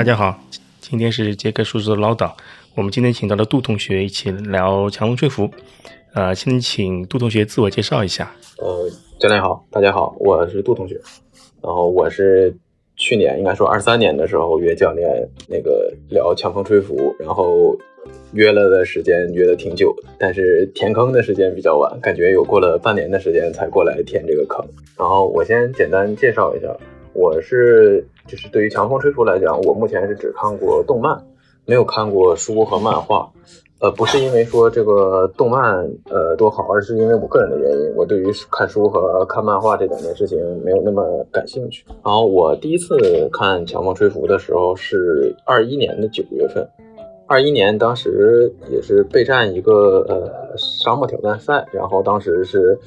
大家好，今天是杰克叔叔的唠叨。我们今天请到了杜同学一起聊强风吹拂。呃，先请杜同学自我介绍一下。呃，教练好，大家好，我是杜同学。然后我是去年应该说二三年的时候约教练那个聊强风吹拂，然后约了的时间约的挺久的，但是填坑的时间比较晚，感觉有过了半年的时间才过来填这个坑。然后我先简单介绍一下，我是。就是对于强风吹拂来讲，我目前是只看过动漫，没有看过书和漫画。呃，不是因为说这个动漫呃多好，而是因为我个人的原因，我对于看书和看漫画这两件事情没有那么感兴趣。然后我第一次看强风吹拂的时候是二一年的九月份，二一年当时也是备战一个呃沙漠挑战赛，然后当时是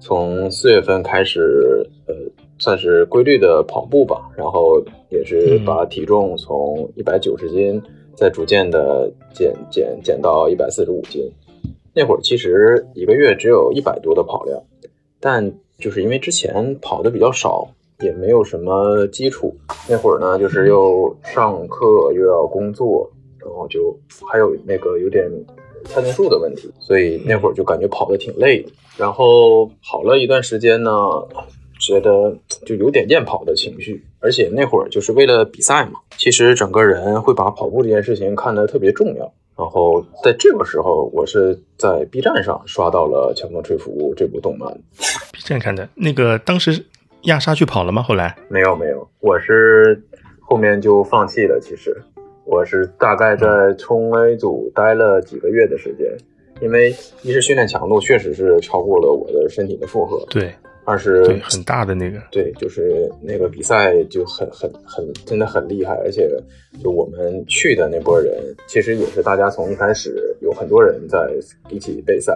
从四月份开始呃。算是规律的跑步吧，然后也是把体重从一百九十斤再逐渐的减减减到一百四十五斤。那会儿其实一个月只有一百多的跑量，但就是因为之前跑的比较少，也没有什么基础。那会儿呢，就是又上课又要工作，然后就还有那个有点参数数的问题，所以那会儿就感觉跑的挺累。然后跑了一段时间呢。觉得就有点厌跑的情绪，而且那会儿就是为了比赛嘛。其实整个人会把跑步这件事情看得特别重要。然后在这个时候，我是在 B 站上刷到了《强风吹拂》这部动漫。B 站看的那个，当时亚莎去跑了吗？后来没有没有，我是后面就放弃了。其实我是大概在冲 A 组待了几个月的时间，因为一是训练强度确实是超过了我的身体的负荷。对。二是很大的那个，对，就是那个比赛就很很很真的很厉害，而且就我们去的那波人，其实也是大家从一开始有很多人在一起备赛，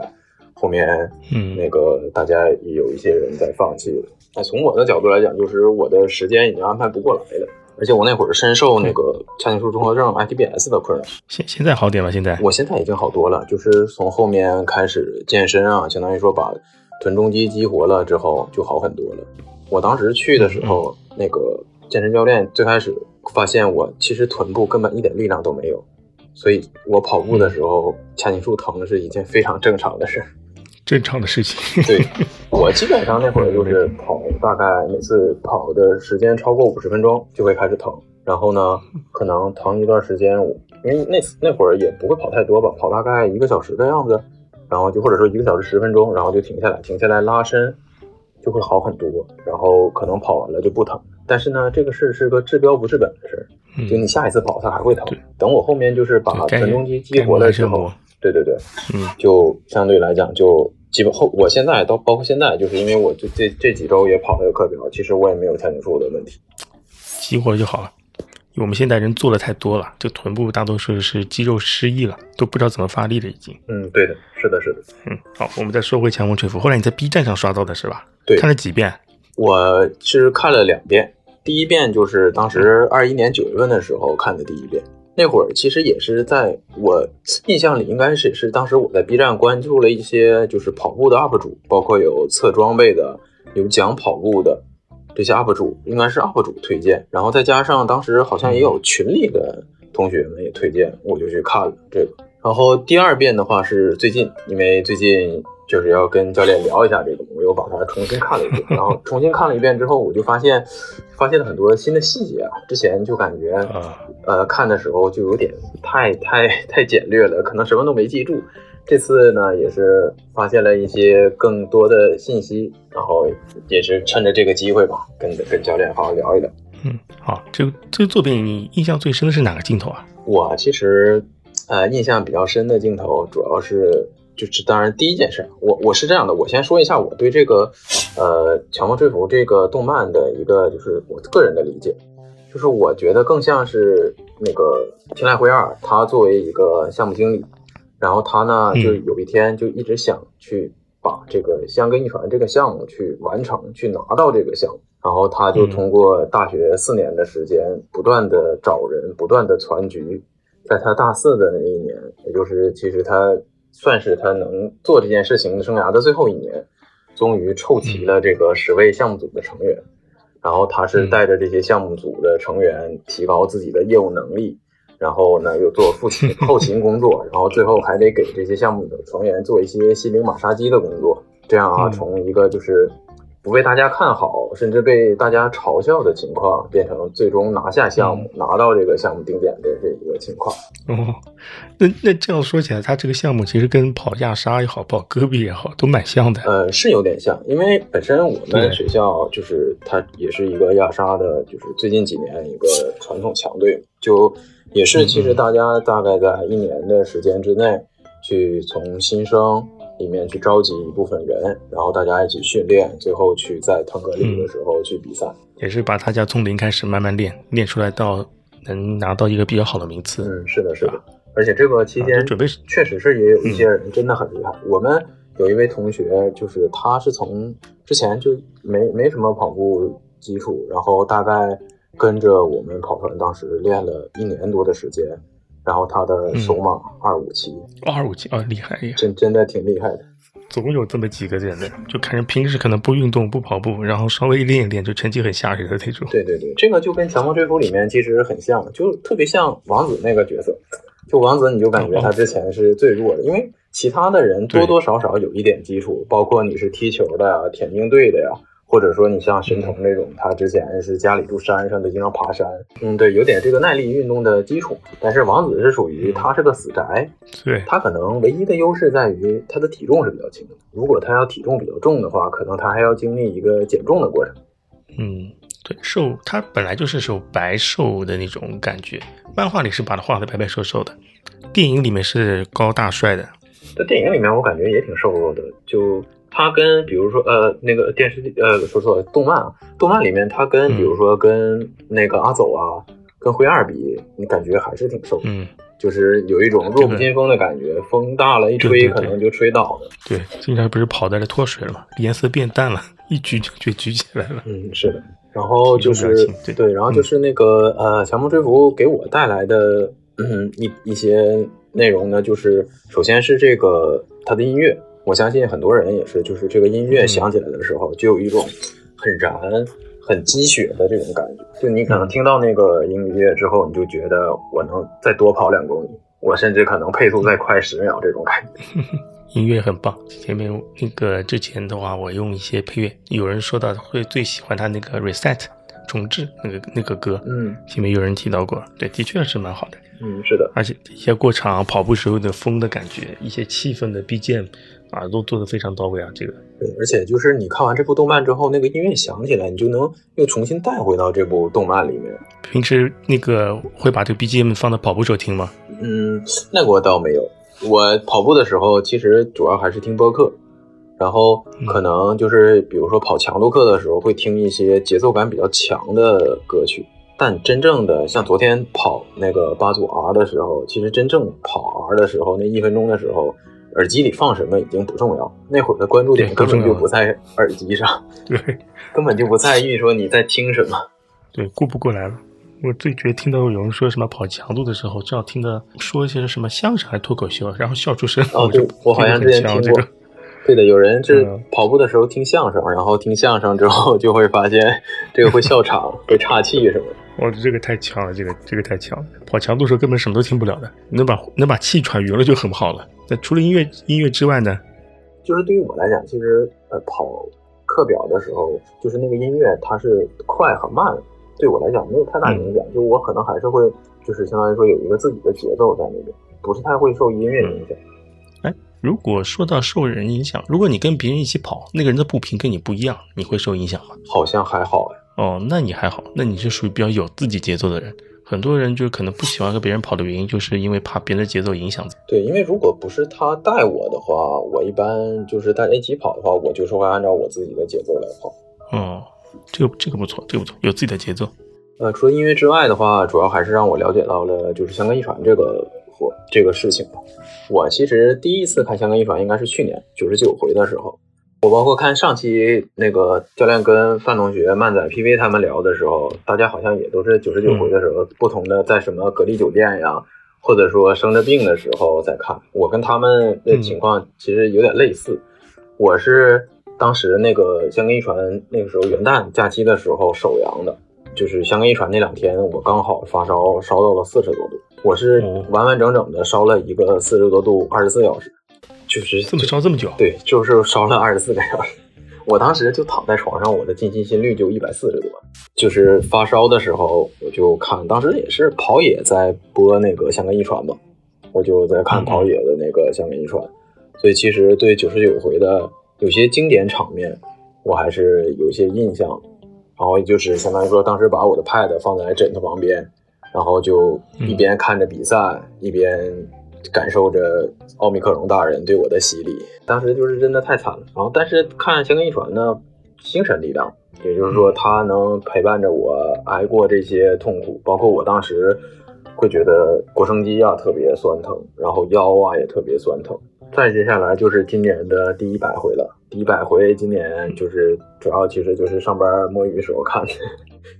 后面嗯那个大家也有一些人在放弃了。那从我的角度来讲，就是我的时间已经安排不过来了，而且我那会儿深受那个髂胫束综合症 （ITBS） 的困扰。现现在好点吗？现在我现在已经好多了，就是从后面开始健身啊，相当于说把。臀中肌激活了之后就好很多了。我当时去的时候，那个健身教练最开始发现我其实臀部根本一点力量都没有，所以我跑步的时候髂胫束疼是一件非常正常的事。正常的事情。对，我基本上那会儿就是 跑，大概每次跑的时间超过五十分钟就会开始疼，然后呢，可能疼一段时间，因为那那会儿也不会跑太多吧，跑大概一个小时的样子。然后就或者说一个小时十分钟，然后就停下来，停下来拉伸，就会好很多。然后可能跑完了就不疼。但是呢，这个事是个治标不治本的事，就你下一次跑它还会疼。等我后面就是把臀中肌激活了之后，对对对，嗯，就相对来讲就基本后，我现在到包括现在，就是因为我就这这几周也跑了个课表，其实我也没有髂胫束的问题，激活就好了。我们现代人做的太多了，就臀部大多数是肌肉失忆了，都不知道怎么发力了，已经。嗯，对的，是的，是的。嗯，好，我们再说回强风吹拂。后来你在 B 站上刷到的是吧？对，看了几遍？我是看了两遍，第一遍就是当时二一年九月份的时候看的第一遍。那会儿其实也是在我印象里，应该是是当时我在 B 站关注了一些就是跑步的 UP 主，包括有测装备的，有讲跑步的。这些 UP 主应该是 UP 主推荐，然后再加上当时好像也有群里的同学们也推荐，我就去看了这个。然后第二遍的话是最近，因为最近就是要跟教练聊一下这个，我又把它重新看了一遍。然后重新看了一遍之后，我就发现发现了很多新的细节啊，之前就感觉呃看的时候就有点太太太简略了，可能什么都没记住。这次呢，也是发现了一些更多的信息，然后也是趁着这个机会吧，跟跟教练好好聊一聊。嗯，好，这个这个作品你印象最深的是哪个镜头啊？我其实呃印象比较深的镜头，主要是就是当然第一件事，我我是这样的，我先说一下我对这个呃《强风吹拂》这个动漫的一个就是我个人的理解，就是我觉得更像是那个天籁辉二，他作为一个项目经理。然后他呢，就有一天就一直想去把这个香根一传这个项目去完成，去拿到这个项目。然后他就通过大学四年的时间，不断的找人，不断的攒局。在他大四的那一年，也就是其实他算是他能做这件事情生涯的最后一年，终于凑齐了这个十位项目组的成员。然后他是带着这些项目组的成员提高自己的业务能力，然后呢又做后勤后勤工作，然后最后还得给这些项目的成员做一些心灵马杀鸡的工作，这样啊，从一个就是不被大家看好，甚至被大家嘲笑的情况，变成最终拿下项目、拿到这个项目定点的这一个情况。哦，那那这样说起来，他这个项目其实跟跑亚沙也好，跑戈壁也好，都蛮像的。呃，是有点像，因为本身我们学校就是它也是一个亚沙的，就是最近几年一个传统强队，就也是其实大家大概在一年的时间之内，去从新生里面去召集一部分人，然后大家一起训练，最后去在腾格里的时候去比赛，也是把大家从零开始慢慢练，练出来到。能拿到一个比较好的名次，嗯，是的，是的，而且这个期间准备确实是也有一些人真的很厉害。我们有一位同学，就是他是从之前就没没什么跑步基础，然后大概跟着我们跑团当时练了一年多的时间，然后他的首马二五七，二五七啊，厉害呀，真真的挺厉害的。总有这么几个人的，就看人平时可能不运动不跑步，然后稍微练一练就成绩很吓人的那种。对对对，这个就跟《强风追捕》里面其实很像，就特别像王子那个角色。就王子，你就感觉他之前是最弱的，因为其他的人多多少少有一点基础，包括你是踢球的呀、田径队的呀。或者说你像神童这种，他之前是家里住山上的，经常爬山，嗯，对，有点这个耐力运动的基础。但是王子是属于他是个死宅，对他可能唯一的优势在于他的体重是比较轻的。如果他要体重比较重的话，可能他还要经历一个减重的过程。嗯，对，瘦他本来就是瘦白瘦的那种感觉，漫画里是把他画的白白瘦瘦的，电影里面是高大帅的。在电影里面我感觉也挺瘦弱的，就。他跟比如说呃那个电视剧呃说错了动漫啊动漫里面他跟比如说跟那个阿走啊跟灰二比你感觉还是挺瘦嗯。就是有一种弱不禁风的感觉风大了一吹可能就吹倒了。对经常不是跑在这脱水了吗？颜色变淡了一举就就举起来了。嗯是的。然后就是对。然后就是那个呃强风吹拂给我带来的嗯一一些内容呢就是首先是这个它的音乐。我相信很多人也是，就是这个音乐响起来的时候，就有一种很燃、很鸡血的这种感觉。就你可能听到那个音乐之后，你就觉得我能再多跑两公里，我甚至可能配速再快十秒这种感觉。音乐很棒。前面那个之前的话，我用一些配乐，有人说到会最喜欢他那个 reset 重置那个那个歌，嗯，前面有人提到过，对，的确是蛮好的。嗯，是的，而且一些过场跑步时候的风的感觉，一些气氛的 BGM。啊，都做的非常到位啊！这个对，而且就是你看完这部动漫之后，那个音乐响起来，你就能又重新带回到这部动漫里面。平时那个会把这个 BGM 放到跑步时候听吗？嗯，那我倒没有。我跑步的时候，其实主要还是听播客，然后可能就是比如说跑强度课的时候，会听一些节奏感比较强的歌曲。但真正的像昨天跑那个八组 R 的时候，其实真正跑 R 的时候，那一分钟的时候。耳机里放什么已经不重要，那会儿的关注点根本就不在耳机上，对，根本就不在意说你在听什么，对，顾不过来了。我最觉得听到有人说什么跑强度的时候，正好听的说一些什么相声还脱口秀，然后笑出声。哦，对，我好像之前听过。对的，有人就是跑步的时候听相声，然后听相声之后就会发现这个会笑场、会岔气什么的。哇，这个太强了，这个这个太强了。跑强度时候根本什么都听不了的，能把能把气喘匀了就很好了。那除了音乐音乐之外呢？就是对于我来讲，其实呃跑课表的时候，就是那个音乐它是快和慢，对我来讲没有太大影响。就我可能还是会就是相当于说有一个自己的节奏在那边，不是太会受音乐影响。哎，如果说到受人影响，如果你跟别人一起跑，那个人的步频跟你不一样，你会受影响吗？好像还好哎。哦，那你还好，那你是属于比较有自己节奏的人。很多人就是可能不喜欢和别人跑的原因，就是因为怕别人的节奏影响。对，因为如果不是他带我的话，我一般就是大家一起跑的话，我就是会按照我自己的节奏来跑。哦，这个这个不错，这个不错，有自己的节奏。呃，除了音乐之外的话，主要还是让我了解到了就是香港一传这个活这个事情吧。我其实第一次看香港一传应该是去年九十九回的时候。我包括看上期那个教练跟范同学、漫仔、PV 他们聊的时候，大家好像也都是九十九回的时候，不同的在什么隔离酒店呀，或者说生着病的时候在看。我跟他们的情况其实有点类似，我是当时那个香港一传那个时候元旦假期的时候首阳的，就是香港一传那两天，我刚好发烧烧到了四十多度，我是完完整整的烧了一个四十多度二十四小时，就是这么烧这么久？对，就是烧了二十四个小时。我当时就躺在床上，我的静心心率就一百四十多，就是发烧的时候，我就看，当时也是跑野在播那个香港一传嘛，我就在看跑野的那个香港一传，所以其实对九十九回的有些经典场面，我还是有些印象，然后就是相当于说，当时把我的 pad 放在枕头旁边，然后就一边看着比赛，一边。感受着奥密克戎大人对我的洗礼，当时就是真的太惨了。然后，但是看《香根一传》呢，精神力量，也就是说，他能陪伴着我挨过这些痛苦，包括我当时会觉得腘绳肌啊特别酸疼，然后腰啊也特别酸疼。再接下来就是今年的第一百回了，第一百回今年就是主要其实就是上班摸鱼时候看的，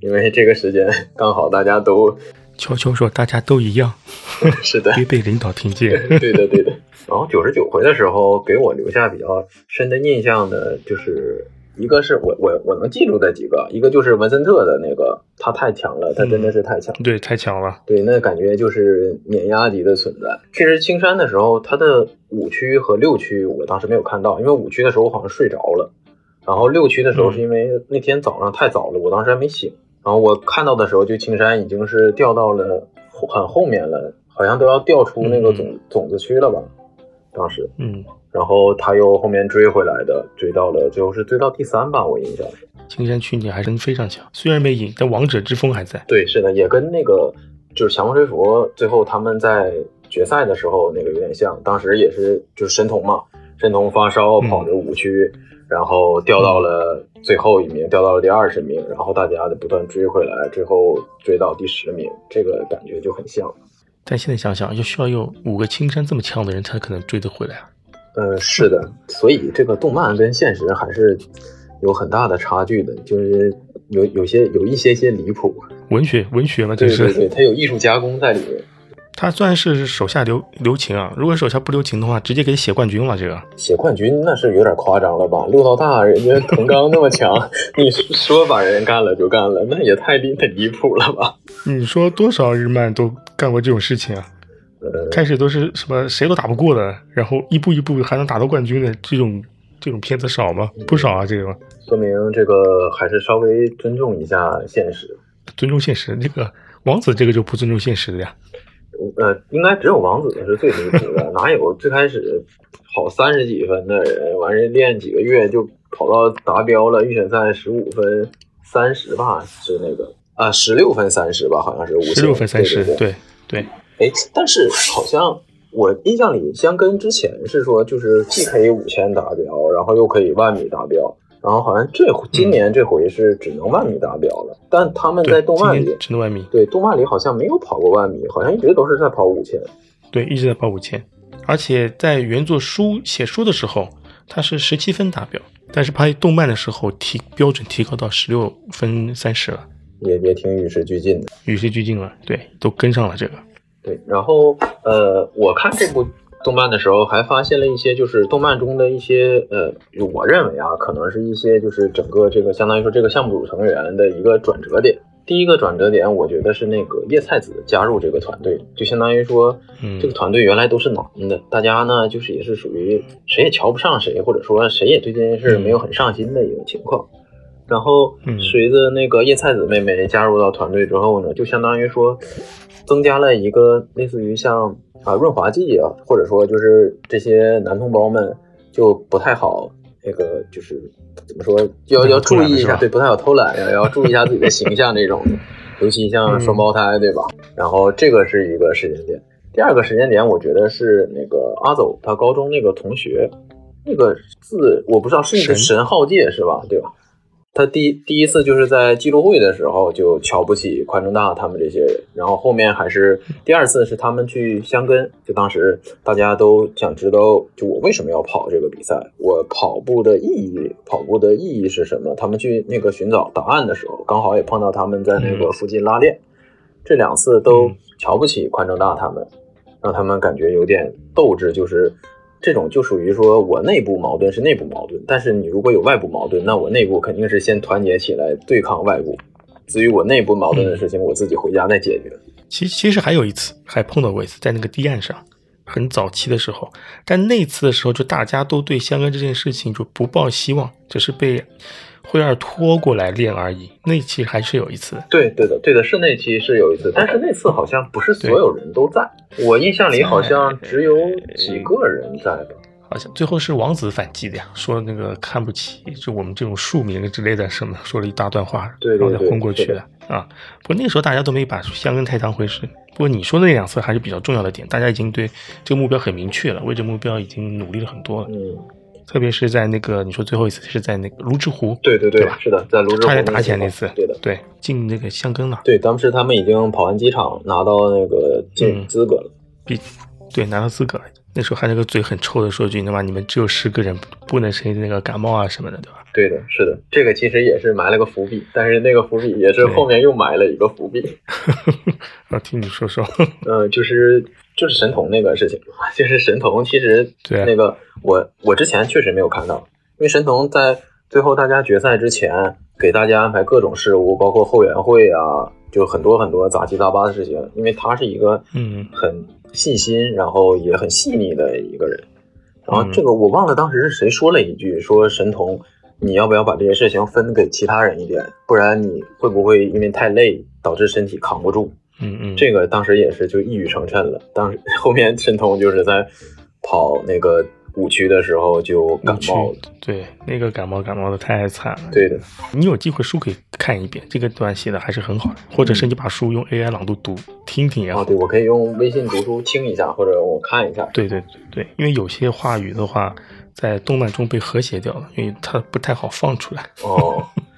因为这个时间刚好大家都。悄悄说，大家都一样，是的，别被领导听见。对的，对的。然后九十九回的时候，给我留下比较深的印象的，就是一个是我我我能记住的几个，一个就是文森特的那个，他太强了，他真的是太强，对，太强了，对，那感觉就是碾压级的存在。其实青山的时候，他的五区和六区我当时没有看到，因为五区的时候我好像睡着了，然后六区的时候是因为那天早上太早了，我当时还没醒。然后我看到的时候，就青山已经是掉到了很后面了，好像都要掉出那个种种子区了吧？当时，嗯，然后他又后面追回来的，追到了最后是追到第三吧，我印象是。青山去年还真非常强，虽然没赢，但王者之风还在。对，是的，也跟那个就是强风吹拂最后他们在决赛的时候那个有点像，当时也是就是神童嘛，神童发烧跑着五区。然后掉到了最后一名，掉到了第二十名，然后大家的不断追回来，最后追到第十名，这个感觉就很像。但现在想想，就需要有五个青山这么强的人才可能追得回来啊。呃，是的，所以这个动漫跟现实还是有很大的差距的，就是有有些有一些些离谱。文学，文学嘛，就是对对对，它有艺术加工在里面。他算是手下留留情啊！如果手下不留情的话，直接给写冠军了。这个写冠军那是有点夸张了吧？六道大人家藤刚那么强，你说把人干了就干了，那也太离太离谱了吧？你说多少日漫都干过这种事情啊？呃，开始都是什么谁都打不过的，然后一步一步还能打到冠军的这种这种片子少吗？不少啊！这个说明这个还是稍微尊重一下现实，尊重现实。这个王子这个就不尊重现实的呀。呃，应该只有王子是最离谱的，哪有最开始跑三十几分的人，完事练几个月就跑到达标了？预选赛十五分三十吧，是那个啊，十六分三十吧，好像是五十六分三十，对对。哎，但是好像我印象里，相跟之前是说，就是既可以五千达标，然后又可以万米达标。然后好像这今年这回是只能万米达标了，但他们在动漫里只能万米。对，动漫里好像没有跑过万米，好像一直都是在跑五千。对，一直在跑五千，而且在原作书写书的时候，他是十七分达标，但是拍动漫的时候提标准提高到十六分三十了，也也挺与时俱进的。与时俱进了，对，都跟上了这个。对，然后呃，我看这部。动漫的时候还发现了一些，就是动漫中的一些，呃，我认为啊，可能是一些就是整个这个相当于说这个项目组成员的一个转折点。第一个转折点，我觉得是那个叶菜子加入这个团队，就相当于说，这个团队原来都是男的，大家呢就是也是属于谁也瞧不上谁，或者说谁也对这件事没有很上心的一个情况。然后随着那个叶菜子妹妹加入到团队之后呢，就相当于说增加了一个类似于像。啊，润滑剂啊，或者说就是这些男同胞们就不太好，那个就是怎么说，要要注意一下，对，不太好偷懒，要要注意一下自己的形象这种，尤其像双胞胎，对吧？然后这个是一个时间点。第二个时间点，我觉得是那个阿走他高中那个同学，那个字我不知道是一个神浩介是吧？对吧？他第第一次就是在记录会的时候就瞧不起宽正大他们这些人，然后后面还是第二次是他们去香根，就当时大家都想知道，就我为什么要跑这个比赛，我跑步的意义，跑步的意义是什么？他们去那个寻找答案的时候，刚好也碰到他们在那个附近拉练，这两次都瞧不起宽正大他们，让他们感觉有点斗志，就是这种就属于说我内部矛盾是内部矛盾，但是你如果有外部矛盾，那我内部肯定是先团结起来对抗外部。至于我内部矛盾的事情，我自己回家再解决。其其实还有一次还碰到过一次，在那个堤岸上，很早期的时候，但那次的时候就大家都对香根这件事情就不抱希望，只是被灰二拖过来练而已。那期还是有一次，对对的对的，是那期是有一次，但是那次好像不是所有人都在，我印象里好像只有几个人在吧。好像最后是王子反击的呀，说那个看不起就我们这种庶民之类的什么，说了一大段话，对然后再昏过去的啊。不过那时候大家都没把香根太当回事。不过你说的那两次还是比较重要的点，大家已经对这个目标很明确了，为这目标已经努力了很多了。嗯，特别是在那个你说最后一次是在那个泸沽湖，对对对，是的，在泸沽湖差点打起来那次，对的，对进那个香根了。对，当时他们已经跑完机场，拿到那个进资格了，比对拿到资格了。那时候还那个嘴很臭的说句，那么你们只有十个人，不能谁那个感冒啊什么的，对吧？对的，是的，这个其实也是埋了个伏笔，但是那个伏笔也是后面又埋了一个伏笔。我听你说说。嗯，就是就是神童那个事情，就是神童其实那个我我之前确实没有看到，因为神童在最后大家决赛之前给大家安排各种事务，包括后援会啊，就很多很多杂七杂八的事情，因为他是一个嗯很。细心，然后也很细腻的一个人。然后这个我忘了当时是谁说了一句，说神童，你要不要把这些事情分给其他人一点，不然你会不会因为太累导致身体扛不住？嗯嗯，这个当时也是就一语成谶了。当时 后面申通就是在跑那个。五区的时候就感冒了，对，那个感冒感冒的太惨了。对的，你有机会书可以看一遍，这个段写的还是很好的，或者是你把书用 AI 朗读读听听也好。哦，对，我可以用微信读书听一下，或者我看一下。对对对，因为有些话语的话，在动漫中被和谐掉了，因为它不太好放出来。哦，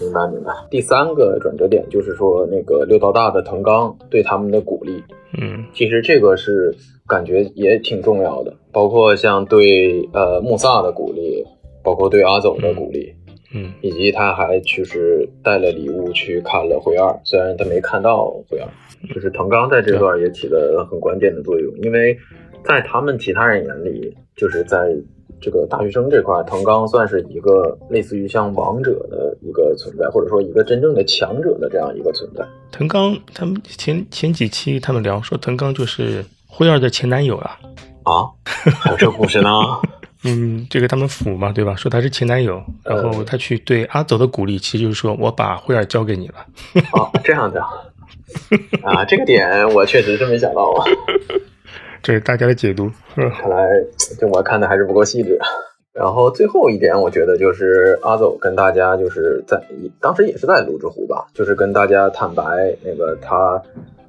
明白明白。第三个转折点就是说，那个六道大的藤冈对他们的鼓励，嗯，其实这个是。感觉也挺重要的，包括像对呃穆萨的鼓励，包括对阿走的鼓励，嗯，以及他还就是带了礼物去看了灰二，虽然他没看到灰二，就是藤冈在这段也起了很关键的作用，因为在他们其他人眼里，就是在这个大学生这块，藤冈算是一个类似于像王者的一个存在，或者说一个真正的强者的这样一个存在。藤冈他们前前几期他们聊说藤冈就是。辉儿的前男友啊？啊，还有这故事呢？嗯，这个他们府嘛，对吧？说他是前男友，然后他去对阿走的鼓励，其实就是说我把灰儿交给你了。哦，这样的啊，这个点我确实是没想到啊。这是大家的解读。看来这我看的还是不够细致。然后最后一点，我觉得就是阿走跟大家就是在当时也是在泸之湖吧，就是跟大家坦白那个他。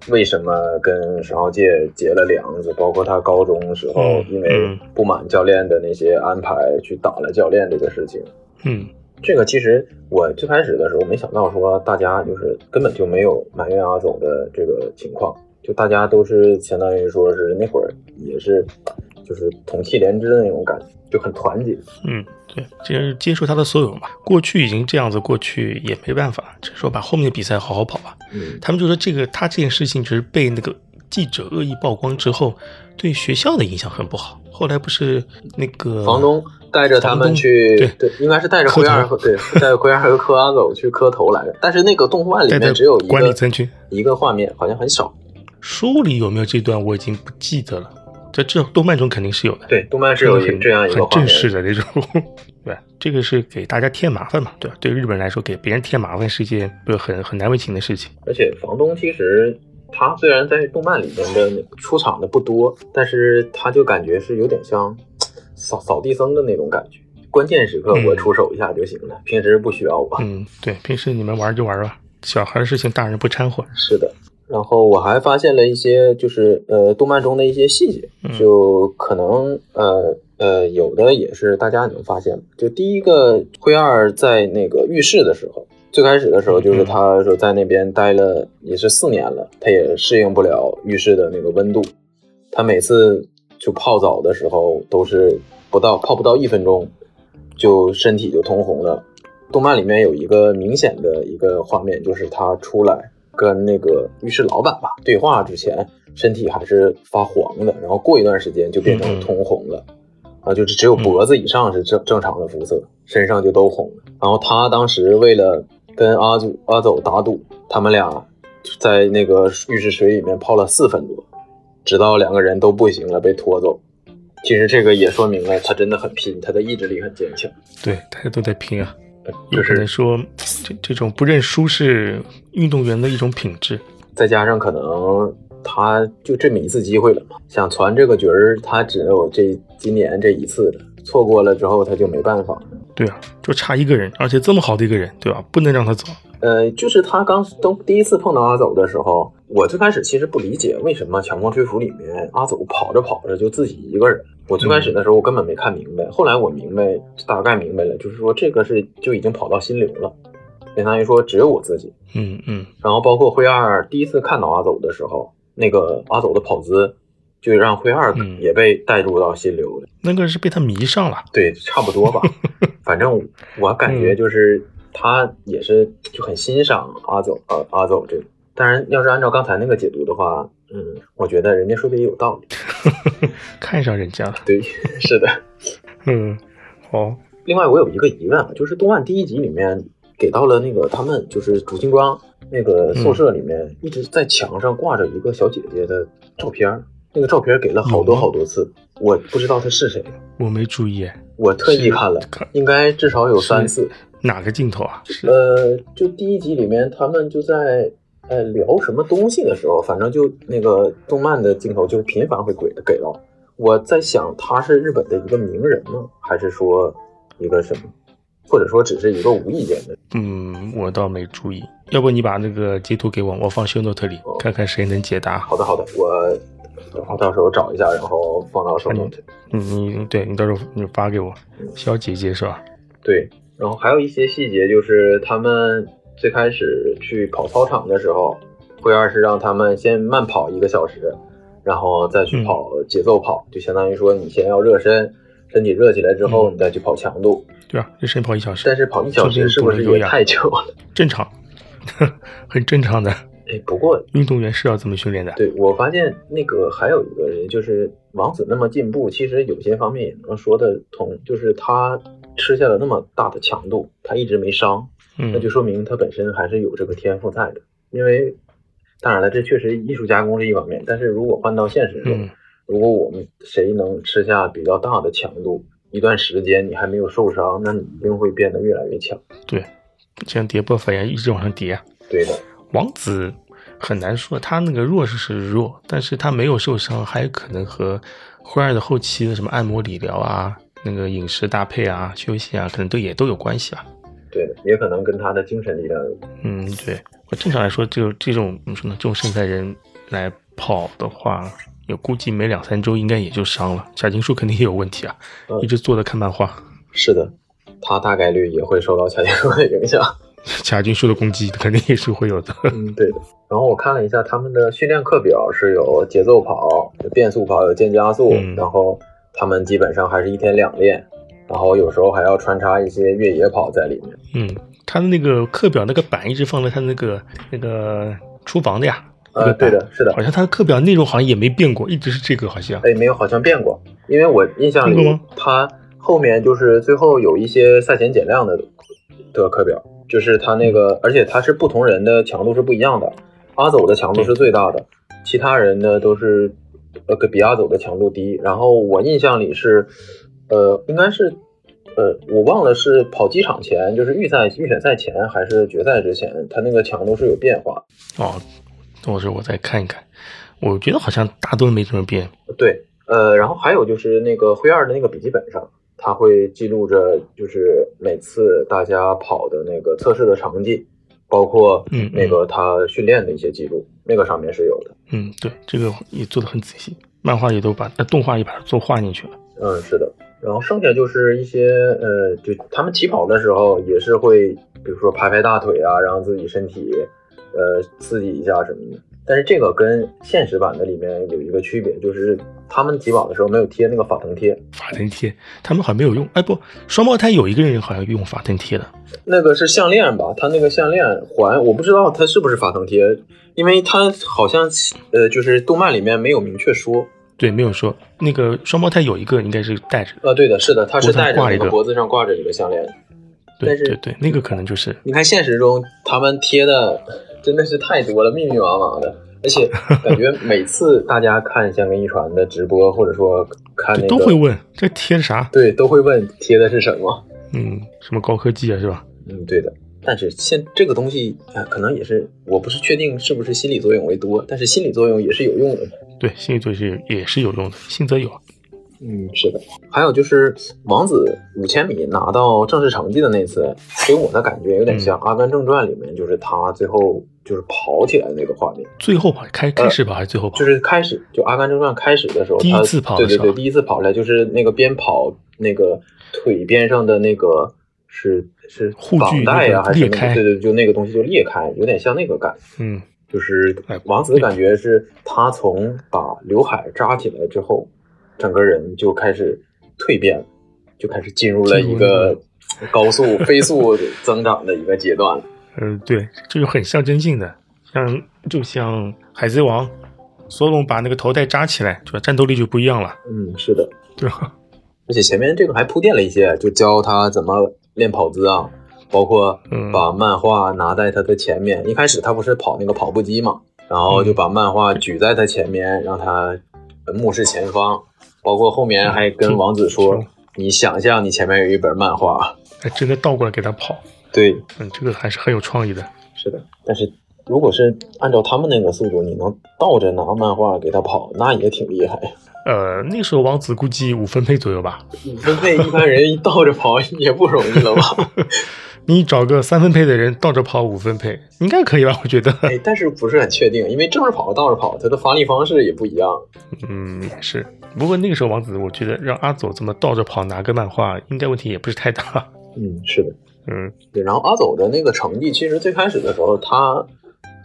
为什么跟沈浩介结了梁子？包括他高中时候因为不满教练的那些安排去打了教练这个事情。嗯，这个其实我最开始的时候没想到说大家就是根本就没有埋怨阿总的这个情况，就大家都是相当于说是那会儿也是就是同气连枝的那种感觉，就很团结。嗯。对，就是接受他的所有嘛。过去已经这样子，过去也没办法，只是说把后面的比赛好好跑吧。嗯，他们就说这个他这件事情只是被那个记者恶意曝光之后，对学校的影响很不好。后来不是那个房东带着他们去，对对，应该是带着灰二和对 带着灰二和柯阿走去磕头来着。但是那个动画里面只有一个管理层群一个画面，好像很少。书里有没有这段我已经不记得了。在这动漫中肯定是有的，对，动漫是有这样一个很正式的那种，对，这个是给大家添麻烦嘛，对吧？对日本人来说，给别人添麻烦是一件不很很难为情的事情。而且房东其实他虽然在动漫里面的出场的不多，但是他就感觉是有点像扫扫地僧的那种感觉，关键时刻我出手一下就行了，平时不需要我。嗯，对，平时你们玩就玩吧，小孩的事情大人不掺和。是的。然后我还发现了一些，就是呃，动漫中的一些细节，就可能呃呃，有的也是大家能发现。就第一个灰二在那个浴室的时候，最开始的时候就是他说在那边待了也是四年了，他也适应不了浴室的那个温度，他每次就泡澡的时候都是不到泡不到一分钟，就身体就通红了。动漫里面有一个明显的一个画面，就是他出来。跟那个浴室老板吧对话之前，身体还是发黄的，然后过一段时间就变成通红了。啊，就是只有脖子以上是正正常的肤色，身上就都红了。然后他当时为了跟阿祖阿走打赌，他们俩在那个浴室水里面泡了四分多，直到两个人都不行了被拖走。其实这个也说明了他真的很拼，他的意志力很坚强。对，大家都在拼啊。有就是可能说，这这种不认输是运动员的一种品质。再加上可能他就这么一次机会了嘛，想传这个局儿，他只有这今年这一次了，错过了之后他就没办法了。对啊，就差一个人，而且这么好的一个人，对吧？不能让他走。呃，就是他刚都第一次碰到阿走的时候，我最开始其实不理解为什么《强风吹拂》里面阿走跑着跑着就自己一个人。我最开始的时候我根本没看明白，后来我明白大概明白了，就是说这个是就已经跑到心流了，相当于说只有我自己。嗯嗯，然后包括灰二第一次看到阿走的时候，那个阿走的跑姿就让灰二嗯也被带入到心流了。那个是被他迷上了。对，差不多吧。反正我感觉就是他也是就很欣赏阿走呃阿走这个。当然，要是按照刚才那个解读的话，嗯，我觉得人家说的也有道理。看上人家了。对，是的。嗯，好，另外，我有一个疑问啊，就是动漫第一集里面给到了那个他们就是主金庄那个宿舍里面一直在墙上挂着一个小姐姐的照片儿，那个照片给了好多好多次，我不知道她是谁，我没注意，哎我特意看了，应该至少有三次。哪个镜头啊？呃，就第一集里面他们就在呃聊什么东西的时候，反正就那个动漫的镜头就频繁会给给到。我在想，他是日本的一个名人呢，还是说一个什么，或者说只是一个无意间的？嗯，我倒没注意。要不你把那个截图给我，我放 show note 里，哦看看谁能解答。好的，好的，我我到时候找一下，然后放到手嗯 note。你你对你到时候你发给我，小姐姐是吧？对，然后还有一些细节，就是他们最开始去跑操场的时候，会二是让他们先慢跑一个小时，然后再去嗯跑节奏跑，就相当于说你先要热身，身体热起来之后，嗯你再去跑强度。对啊？就先跑一小时，但是跑一小时是不是有氧也太久了？正常，很正常的。哎，不过运动员是要这么训练的。对我发现那个还有一个人，就是王子那么进步，其实有些方面也能说得通，就是他吃下了那么大的强度，他一直没伤，嗯，那就说明他本身还是有这个天赋在的。因为当然了，这确实艺术加工是一方面，但是如果换到现实中，嗯如果我们谁能吃下比较大的强度，一段时间你还没有受伤，那你一定会变得越来越强。对，像叠波反应一直往上叠啊。对的，王子很难说，他那个弱是是弱，但是他没有受伤，还有可能和灰二的后期的什么按摩理疗啊、那个饮食搭配啊、休息啊，可能都也都有关系吧。对的，也可能跟他的精神力量有关。嗯，对，我正常来说，就这种怎么说呢？这种身材人来跑的话，也估计没两三周应该也就伤了。贾金树肯定也有问题啊，嗯一直坐着看漫画。是的，他大概率也会受到贾金树的影响。贾金树的攻击肯定也是会有的。嗯，对的。然后我看了一下他们的训练课表，是有节奏跑、有变速跑、有渐加速，嗯然后他们基本上还是一天两练，然后有时候还要穿插一些越野跑在里面。嗯，他的那个课表那个板一直放在他那个那个厨房的呀。呃，对的，是的好，像他的课表内容好像也没变过，一直是这个好像。哎，没有，好像变过，因为我印象里他后面就是最后有一些赛前减量的的课表，就是他那个，而且他是不同人的强度是不一样的，阿走的强度是最大的，其他人呢都是呃比阿走的强度低。然后我印象里是，呃，应该是。呃，我忘了是跑机场前，就是预赛预选赛前，还是决赛之前，他那个强度是有变化。哦，到时候我再看一看。我觉得好像大多没怎么变。对，呃，然后还有就是那个灰二的那个笔记本上，它会记录着就是每次大家跑的那个测试的成绩，包括那个他训练的一些记录，那个上面是有的。嗯，对，这个也做的很仔细，漫画也都把呃动画也把它做画进去了。嗯，是的。然后剩下就是一些呃，就他们起跑的时候也是会，比如说拍拍大腿啊，让自己身体呃刺激一下什么的。但是这个跟现实版的里面有一个区别，就是他们起跑的时候没有贴那个法藤贴，法藤贴他们好像没有用。哎，不，双胞胎有一个人好像用法藤贴的。那个是项链吧？他那个项链环，我不知道它是不是法藤贴，因为它好像呃，就是动漫里面没有明确说。对，没有说那个双胞胎有一个应该是戴着的，呃，对的，是的，他是戴着那个脖子上挂着一个项链。对但是对对，那个可能就是你看现实中他们贴的真的是太多了，密密麻麻的，而且 感觉每次大家看香根一传的直播，或者说看那个都会问这贴的啥？对，都会问贴的是什么。嗯，什么高科技啊，是吧？嗯，对的。但是现这个东西啊、呃可能也是我不是确定是不是心理作用为多，但是心理作用也是有用的。对，心理作用也是有用的，信则有。嗯，是的。还有就是王子五千米拿到正式成绩的那次，给我的感觉有点像《阿甘正传》里面，就是他最后就是跑起来的那个画面。最后跑开开始跑还是最后跑？就是开始就《阿甘正传》开始的时候，第一他次跑对对对，第一次跑出来就是那个边跑那个腿边上的那个是是护具绑带呀、那个还是那个裂开对对，就那个东西就裂开，有点像那个感觉。嗯，就是哎王子的感觉是，他从把刘海扎起来之后，整个人就开始蜕变了，就开始进入了一个高速飞速增长的一个阶段了。嗯，对，这就很象征性的，像就像海贼王，索隆把那个头带扎起来，对吧？战斗力就不一样了，嗯，是的。对吧？而且前面这个还铺垫了一些，就教他怎么练跑姿啊，包括嗯把漫画拿在他的前面。一开始他不是跑那个跑步机嘛，然后就把漫画举在他前面，让他目视前方。包括后面还跟王子说嗯：“你想象你前面有一本漫画。还真的倒过来给他跑，”对，嗯，这个还是很有创意的。是的。但是如果是按照他们那个速度，你能倒着拿漫画给他跑，那也挺厉害。呃，那时候王子估计五分配左右吧，五分配一般人倒着跑也不容易了吧？你找个三分配的人倒着跑五分配，应该可以吧？我觉得，哎，但是不是很确定，因为正着跑和倒着跑，它的发力方式也不一样。嗯，也是。不过那个时候王子，我觉得让阿走这么倒着跑拿个漫画，应该问题也不是太大。嗯，是的，嗯，对。然后阿走的那个成绩，其实最开始的时候，他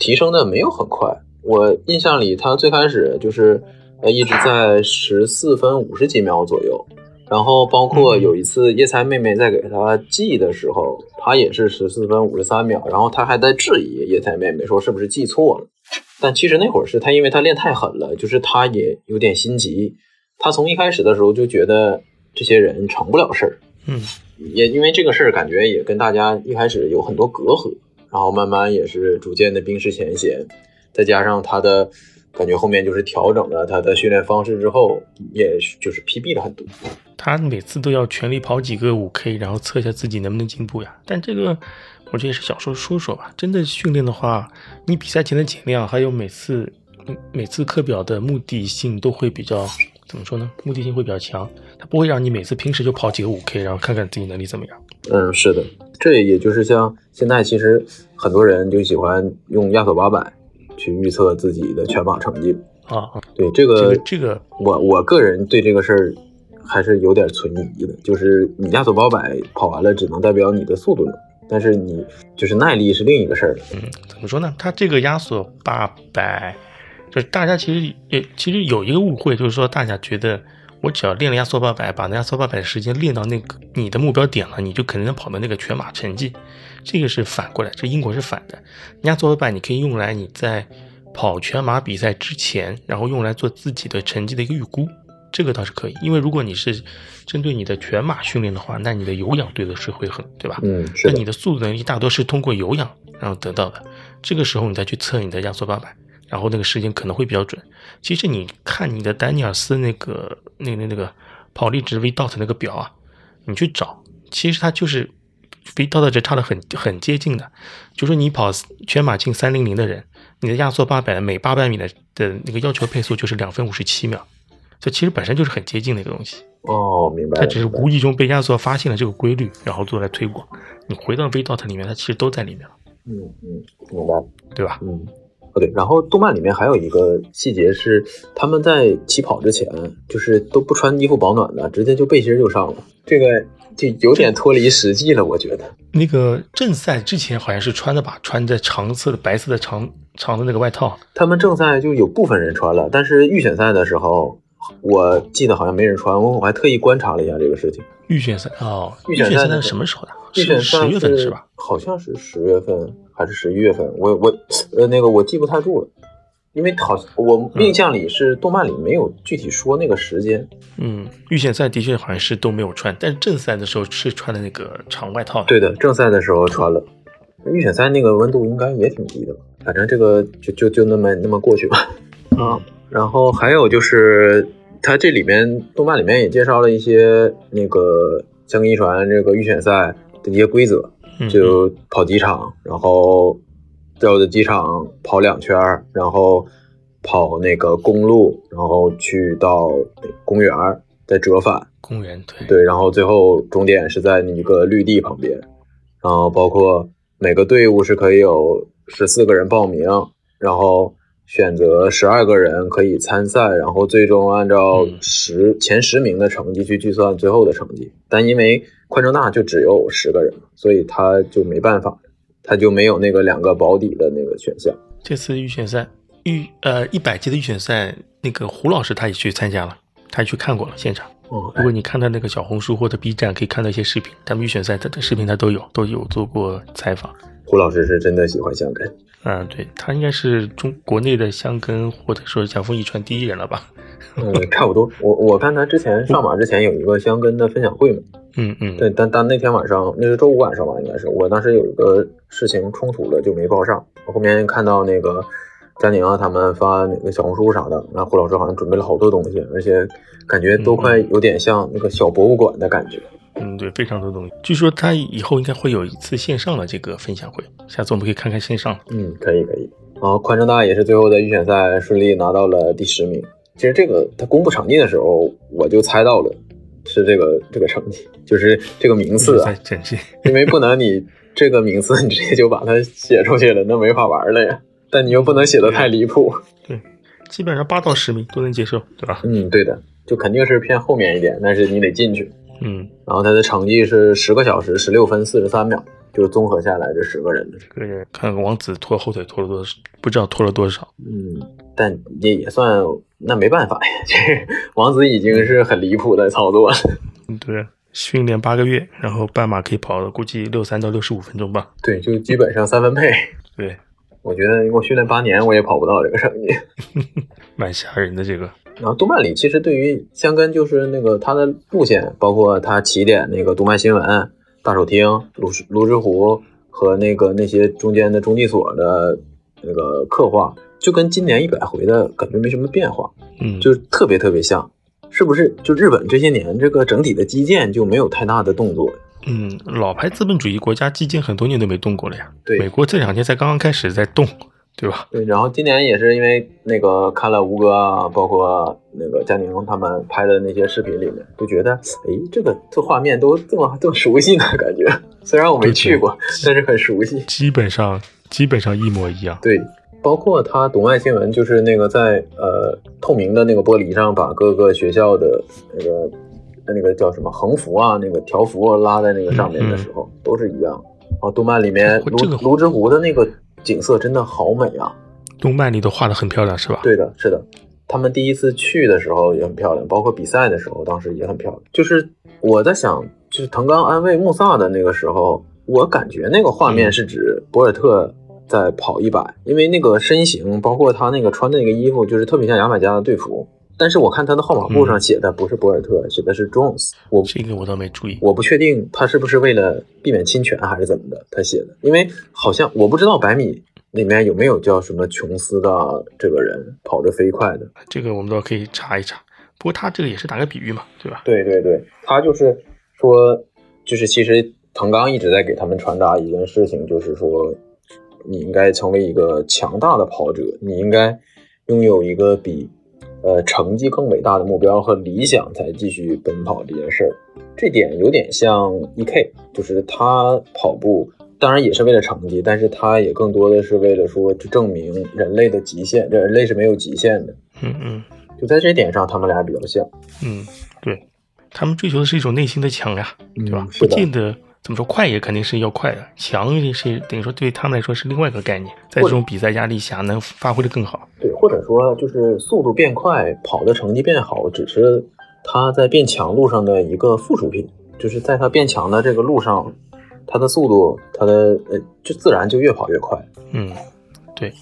提升的没有很快。我印象里，他最开始就是呃一直在十四分五十几秒左右。然后包括有一次叶菜妹妹在给他记的时候，他也是十四分五十三秒，然后他还在质疑叶菜妹妹说是不是记错了。但其实那会儿是他因为他练太狠了，就是他也有点心急。他从一开始的时候就觉得这些人成不了事儿，嗯，也因为这个事儿，感觉也跟大家一开始有很多隔阂，然后慢慢也是逐渐的冰释前嫌，再加上他的感觉后面就是调整了他的训练方式之后，也就是 PB 了很多。他每次都要全力跑几个五 K，然后测一下自己能不能进步呀。但这个我觉得也是小时候说说吧。真的训练的话，你比赛前的减量，还有每次嗯每次课表的目的性都会比较怎么说呢？目的性会比较强，他不会让你每次平时就跑几个五 K，然后看看自己能力怎么样。嗯，是的，这也就是像现在其实很多人就喜欢用亚索八百去预测自己的全马成绩。啊，啊对这这个个这个我我个人对这个事儿还是有点存疑的，就是你亚索八百跑完了只能代表你的速度，但是你就是耐力是另一个事儿了。嗯，怎么说呢？它这个压缩八百，就是大家其实也其实有一个误会，就是说大家觉得我只要练了压缩八百，把那压缩八百的时间练到那个你的目标点了，你就肯定能跑到那个全马成绩。这个是反过来，这因果是反的。压缩八百你可以用来你在跑全马比赛之前，然后用来做自己的成绩的一个预估。这个倒是可以，因为如果你是针对你的全马训练的话，那你的有氧对的是会很，对吧？嗯，那你，的速度能力大多是通过有氧然后得到的，这个时候你再去测你的压缩八百，然后那个时间可能会比较准。其实你看你的丹尼尔斯那个那个那个跑力值 V dot 那个表啊，你去找，其实它就是 V dot 值差的很很接近的。就说你跑全马进三零零的人，你的压缩八百每八百米的的那个要求配速就是两分五十七秒，这其实本身就是很接近的一个东西。哦，明白了。它只是无意中被压缩发现了这个规律，然后做来推广。你回到 V dot 里面，它其实都在里面了，嗯嗯，明白了。对吧？嗯，哦对，然后动漫里面还有一个细节是，他们在起跑之前就是都不穿衣服保暖的，直接就背心儿就上了，这个就有点脱离实际了，我觉得。那个正赛之前好像是穿的吧，穿着长色的白色的长长的那个外套。他们正赛就有部分人穿了，但是预选赛的时候，我记得好像没人穿，我我还特意观察了一下这个事情。预选赛哦，预选赛是什么时候的？预选赛是十月份是吧？？好像是十月份还是十一月份，我我呃那个我记不太住了。因为好，我印象里是动漫里没有具体说那个时间。嗯，预选赛的确好像是都没有穿，但是正赛的时候是穿的那个长外套。对的，正赛的时候穿了。预选赛那个温度应该也挺低的，反正这个就就就那么那么过去吧。啊，然后还有就是它这里面动漫里面也介绍了一些那个香根一传这个预选赛的一些规则，就跑几场，然后在我的机场跑两圈，然后跑那个公路，然后去到公园再折返。公园对对，然后最后终点是在一个绿地旁边，然后包括。每个队伍是可以有十四个人报名，然后选择十二个人可以参赛，然后最终按照十前十名的成绩去计算最后的成绩。但因为宽正大就只有十个人，所以他就没办法，他就没有那个两个保底的那个选项。这次预选赛预呃一百级的预选赛，那个胡老师他也去参加了，他也去看过了现场。哦，如果你看他那个小红书或者 B 站，可以看到一些视频，他们预选赛他的视频他都有，都有做过采访。胡老师是真的喜欢香根，嗯，对他应该是中国内的香根或者说甲风遗传第一人了吧？嗯，差不多。我我看他之前上马之前有一个香根的分享会嘛，嗯嗯，对，但但那天晚上那是周五晚上吧，应该是我当时有一个事情冲突了，就没报上。我后面看到那个。佳宁啊，他们发那个小红书啥的，然后胡老师好像准备了好多东西，而且感觉都快有点像那个小博物馆的感觉。嗯，对，非常多东西。据说他以后应该会有一次线上的这个分享会，下次我们可以看看线上。嗯，可以可以。然后宽正大也是最后的预选赛顺利拿到了第十名。其实这个他公布成绩的时候，我就猜到了是这个这个成绩，就是这个名次啊。因为不能你这个名次你直接就把它写出去了，那没法玩了呀。但你又不能写的太离谱，对，基本上八到十名都能接受，对吧？嗯，对的，就肯定是偏后面一点，但是你得进去。嗯，然后他的成绩是十个小时十六分四十三秒，就是综合下来这十个人的。这个看王子拖后腿拖了多少，不知道拖了多少。嗯，但也也算，那没办法呀，这 王子已经是很离谱的操作了。对，训练八个月，然后半马可以跑估计六三到六十五分钟吧。对，就基本上三分配。对。我觉得我训练八年，我也跑不到这个成绩，蛮吓人的这个。然后动漫里其实对于香根就是那个他的路线，包括他起点那个动漫新闻、大手厅、卢卢之湖和那个那些中间的中继所的那个刻画，就跟今年一百回的感觉没什么变化，嗯，就特别特别像，是不是？就日本这些年这个整体的基建就没有太大的动作。嗯，老牌资本主义国家基建很多年都没动过了呀。对，美国这两年才刚刚开始在动，对吧？对，然后今年也是因为那个看了吴哥啊，包括那个佳宁他们拍的那些视频里面，就觉得，哎，这个这画面都这么这么熟悉呢，感觉。虽然我没去过，但是很熟悉。基本上基本上一模一样。对，包括他读卖新闻，就是那个在呃透明的那个玻璃上把各个学校的那个。那个叫什么横幅啊，那个条幅拉在那个上面的时候，都是一样。哦，动漫里面卢卢之湖的那个景色真的好美啊！动漫里都画的很漂亮，是吧？对的，是的。他们第一次去的时候也很漂亮，包括比赛的时候，当时也很漂亮。就是我在想，就是藤冈安慰穆萨的那个时候，我感觉那个画面是指博尔特在跑一百，因为那个身形，包括他那个穿的那个衣服，就是特别像牙买加的队服。但是我看他的号码布上写的不是博尔特，写的是 Jones。我这个我倒没注意，我不确定他是不是为了避免侵权还是怎么的，他写的。因为好像我不知道百米里面有没有叫什么琼斯的这个人跑得飞快的，这个我们倒可以查一查。不过他这个也是打个比喻嘛，对吧？对对对，他就是说，就是其实藤刚一直在给他们传达一件事情，就是说你应该成为一个强大的跑者，你应该拥有一个比。呃，成绩更伟大的目标和理想才继续奔跑这件事儿，这点有点像 E.K，就是他跑步当然也是为了成绩，但是他也更多的是为了说去证明人类的极限，人类是没有极限的。嗯嗯，就在这点上，他们俩比较像。嗯，对，他们追求的是一种内心的强呀，对吧？不见得怎么说快也肯定是要快的，强是等于说对他们来说是另外一个概念，在这种比赛压力下能发挥的更好。对，或者说就是速度变快，跑的成绩变好，只是他在变强路上的一个附属品。就是在他变强的这个路上，他的速度，他的呃，就自然就越跑越快。嗯，对。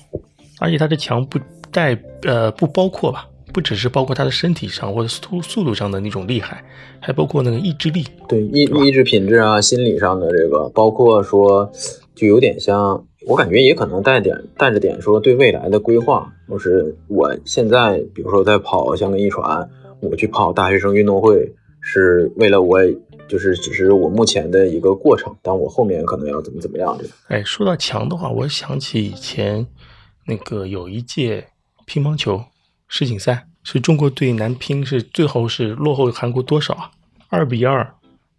而且他的强不带呃不包括吧，不只是包括他的身体上或者速速度上的那种厉害，还包括那个意志力。对意意志品质啊，心理上的这个，包括说就有点像，我感觉也可能带点带着点说对未来的规划，就是我现在比如说在跑香港一传，我去跑大学生运动会，是为了我。就是只是我目前的一个过程，但我后面可能要怎么怎么样这个。哎，说到强的话，我想起以前那个有一届乒乓球世锦赛，是中国队男乒是最后是落后韩国多少啊？二比二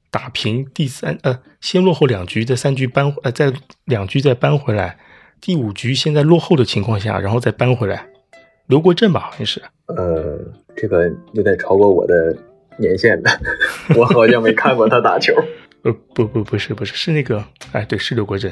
打平，第三呃先落后两局，在三局扳呃在两局再扳回来，第五局现在落后的情况下，然后再扳回来，刘国正吧好像是。呃，这个有点超过我的。年限的，我好像没看过他打球。呃，不不不是不是是那个，哎，对，是刘国正。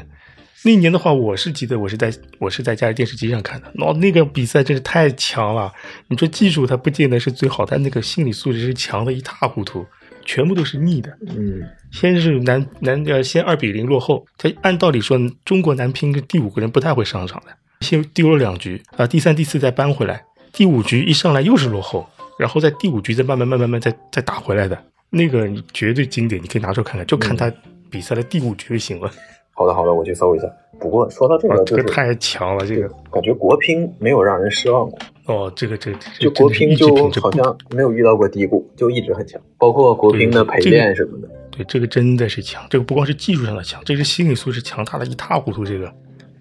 那年的话，我是记得我是在我是在家里电视机上看的。哦，那个比赛真是太强了。你说技术他不见得是最好，但那个心理素质是强的一塌糊涂，全部都是逆的。嗯，先是男男呃先二比零落后，他按道理说中国男乒第五个人不太会上场的，先丢了两局啊，第三第四再扳回来，第五局一上来又是落后。然后在第五局再慢慢慢慢慢再再打回来的那个绝对经典，你可以拿出来看看，就看他比赛的第五局就行了。好的好的，我去搜一下。不过说到这个，这个太强了，这个感觉国乒没有让人失望过。哦，这个这个就国乒就好像没有遇到过低谷，就一直很强。包括国乒的陪练什么的。对，这个真的是强。这个不光是技术上的强，这个心理素质强大的一塌糊涂。这个，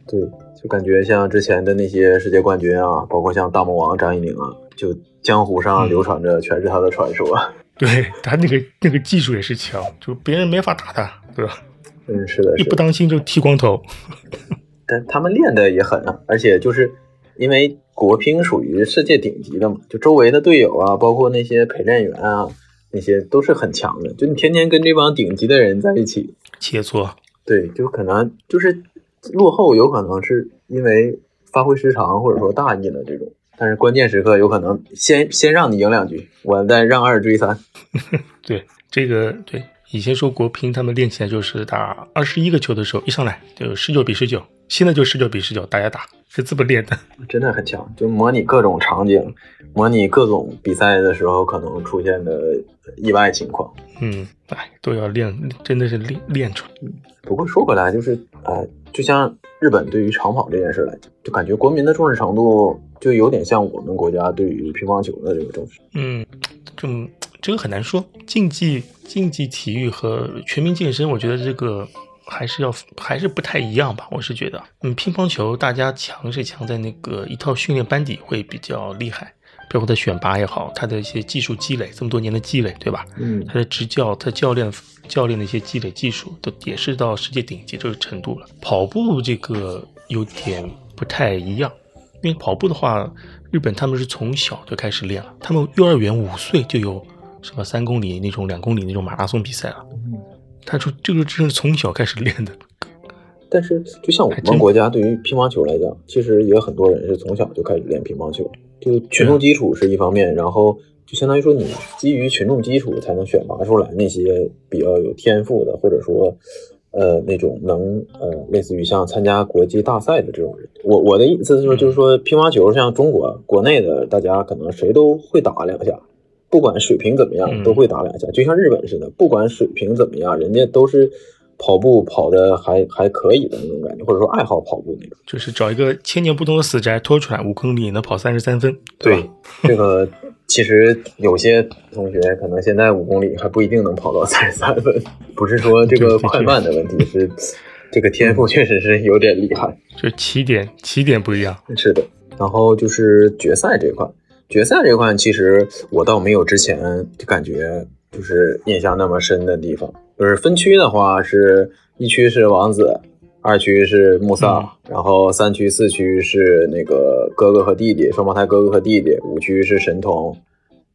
对，就感觉像之前的那些世界冠军啊，包括像大魔王张怡宁啊，就。江湖上流传着全是他的传说，对他那个那个技术也是强，就别人没法打他，对吧？嗯，是的，一不当心就剃光头。但他们练的也狠啊，而且就是因为国乒属于世界顶级的嘛，就周围的队友啊，包括那些陪练员啊，那些都是很强的。就你天天跟这帮顶级的人在一起切磋，对，就可能就是落后，有可能是因为发挥失常，或者说大意了这种。但是关键时刻有可能先先让你赢两局，我再让二追三。对这个对，以前说国乒他们练起来就是打二十一个球的时候，一上来就十九比十九，现在就十九比十九，大家打是这么练的，真的很强。就模拟各种场景，模拟各种比赛的时候可能出现的意外情况。嗯，哎，都要练，真的是练练出来。不过说回来，就是呃，就像日本对于长跑这件事来讲，就感觉国民的重视程度。就有点像我们国家对于乒乓球的这个重视。嗯，这这个很难说。竞技竞技体育和全民健身，我觉得这个还是要还是不太一样吧。我是觉得，嗯，乒乓球大家强是强在那个一套训练班底会比较厉害，包括他选拔也好，他的一些技术积累，这么多年的积累，对吧？嗯，他的执教，他教练教练的一些积累技术都也是到世界顶级这个程度了。跑步这个有点不太一样。因为跑步的话，日本他们是从小就开始练了，他们幼儿园五岁就有什么三公里那种、两公里那种马拉松比赛了。他说这个真是从小开始练的。但是，就像我们国家对于乒乓球来讲，其实也很多人是从小就开始练乒乓球。就群众基础是一方面，然后就相当于说你基于群众基础才能选拔出来那些比较有天赋的，或者说。呃，那种能呃，类似于像参加国际大赛的这种人，我我的意思是说，就是说乒乓球像中国国内的，大家可能谁都会打两下，不管水平怎么样，都会打两下，就像日本似的，不管水平怎么样，人家都是。跑步跑的还还可以的那种感觉，或者说爱好跑步那种，就是找一个千年不同的死宅拖出来五公里也能跑三十三分。对，这个其实有些同学可能现在五公里还不一定能跑到三十三分，不是说这个快慢的问题，是这个天赋确实是有点厉害。就起点起点不一样。是的，然后就是决赛这块，决赛这块其实我倒没有之前就感觉就是印象那么深的地方。就是分区的话，是一区是王子，二区是穆萨，然后三区、四区是那个哥哥和弟弟，双胞胎哥哥和弟弟，五区是神童，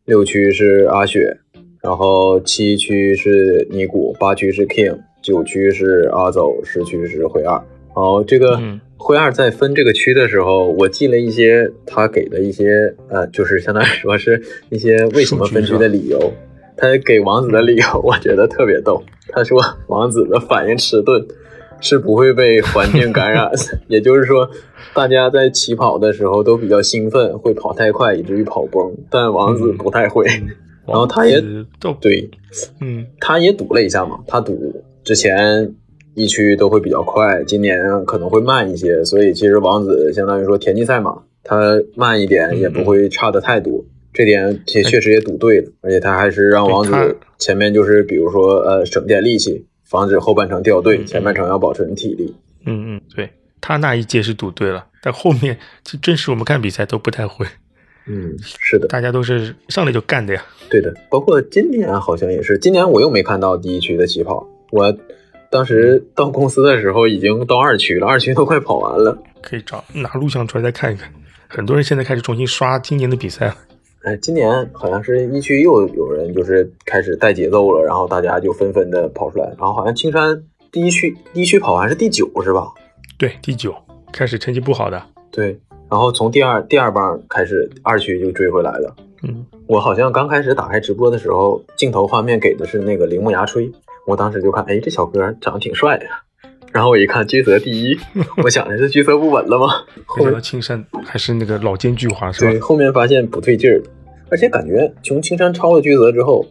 六区是阿雪，然后七区是尼古，八区是 King，九区是阿走，十区是灰二。哦，这个灰二在分这个区的时候，我记了一些他给的一些呃，就是相当于说是一些为什么分区的理由。他给王子的理由，我觉得特别逗。他说王子的反应迟钝，是不会被环境感染的。也就是说，大家在起跑的时候都比较兴奋，会跑太快以至于跑崩，但王子不太会。然后他也对，嗯，他也赌了一下嘛，他赌之前一区都会比较快，今年可能会慢一些，所以其实王子相当于说田忌赛马，他慢一点也不会差的太多。这点也确实也赌对了，而且他还是让王子前面就是比如说呃省点力气，防止后半程掉队，前半程要保存体力。嗯嗯，对他那一届是赌对了，但后面就正式我们看比赛都不太会。嗯，是的，大家都是上来就干的呀。对的，包括今年好像也是，今年我又没看到第一区的起跑。我当时到公司的时候已经到二区了，二区都快跑完了。可以找拿录像出来再看一看。很多人现在开始重新刷今年的比赛了。哎，今年好像是一区又有人就是开始带节奏了，然后大家就纷纷的跑出来。然后好像青山第一区第一区跑完是第九是吧？对，第九开始成绩不好的。对。然后从第二第二棒开始，二区就追回来了。嗯，我好像刚开始打开直播的时候，镜头画面给的是那个铃木牙吹，我当时就看，哎，这小哥长得挺帅呀。然后我一看居泽第一，我想着是居泽不稳了吗？后面青山还是那个老奸巨猾是吧？对，后面发现不对劲儿，而且感觉从青山超了居泽之后，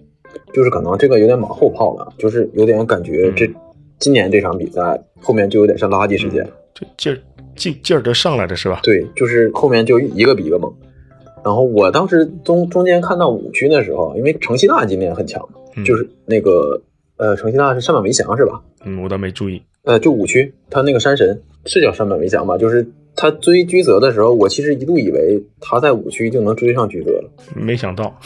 就是可能这个有点马后炮了，就是有点感觉这今年这场比赛后面就有点像垃圾时间，这劲儿。劲劲儿都上来的是吧？对，就是后面就一个比一个猛。然后我当时中中间看到五区的时候，因为城西大今年很强，就是那个呃，城西大是山本维翔是吧？嗯，我倒没注意。呃，就五区，他那个山神是叫山本维翔吧？就是他追居泽的时候，我其实一度以为他在五区就能追上居泽了，没想到，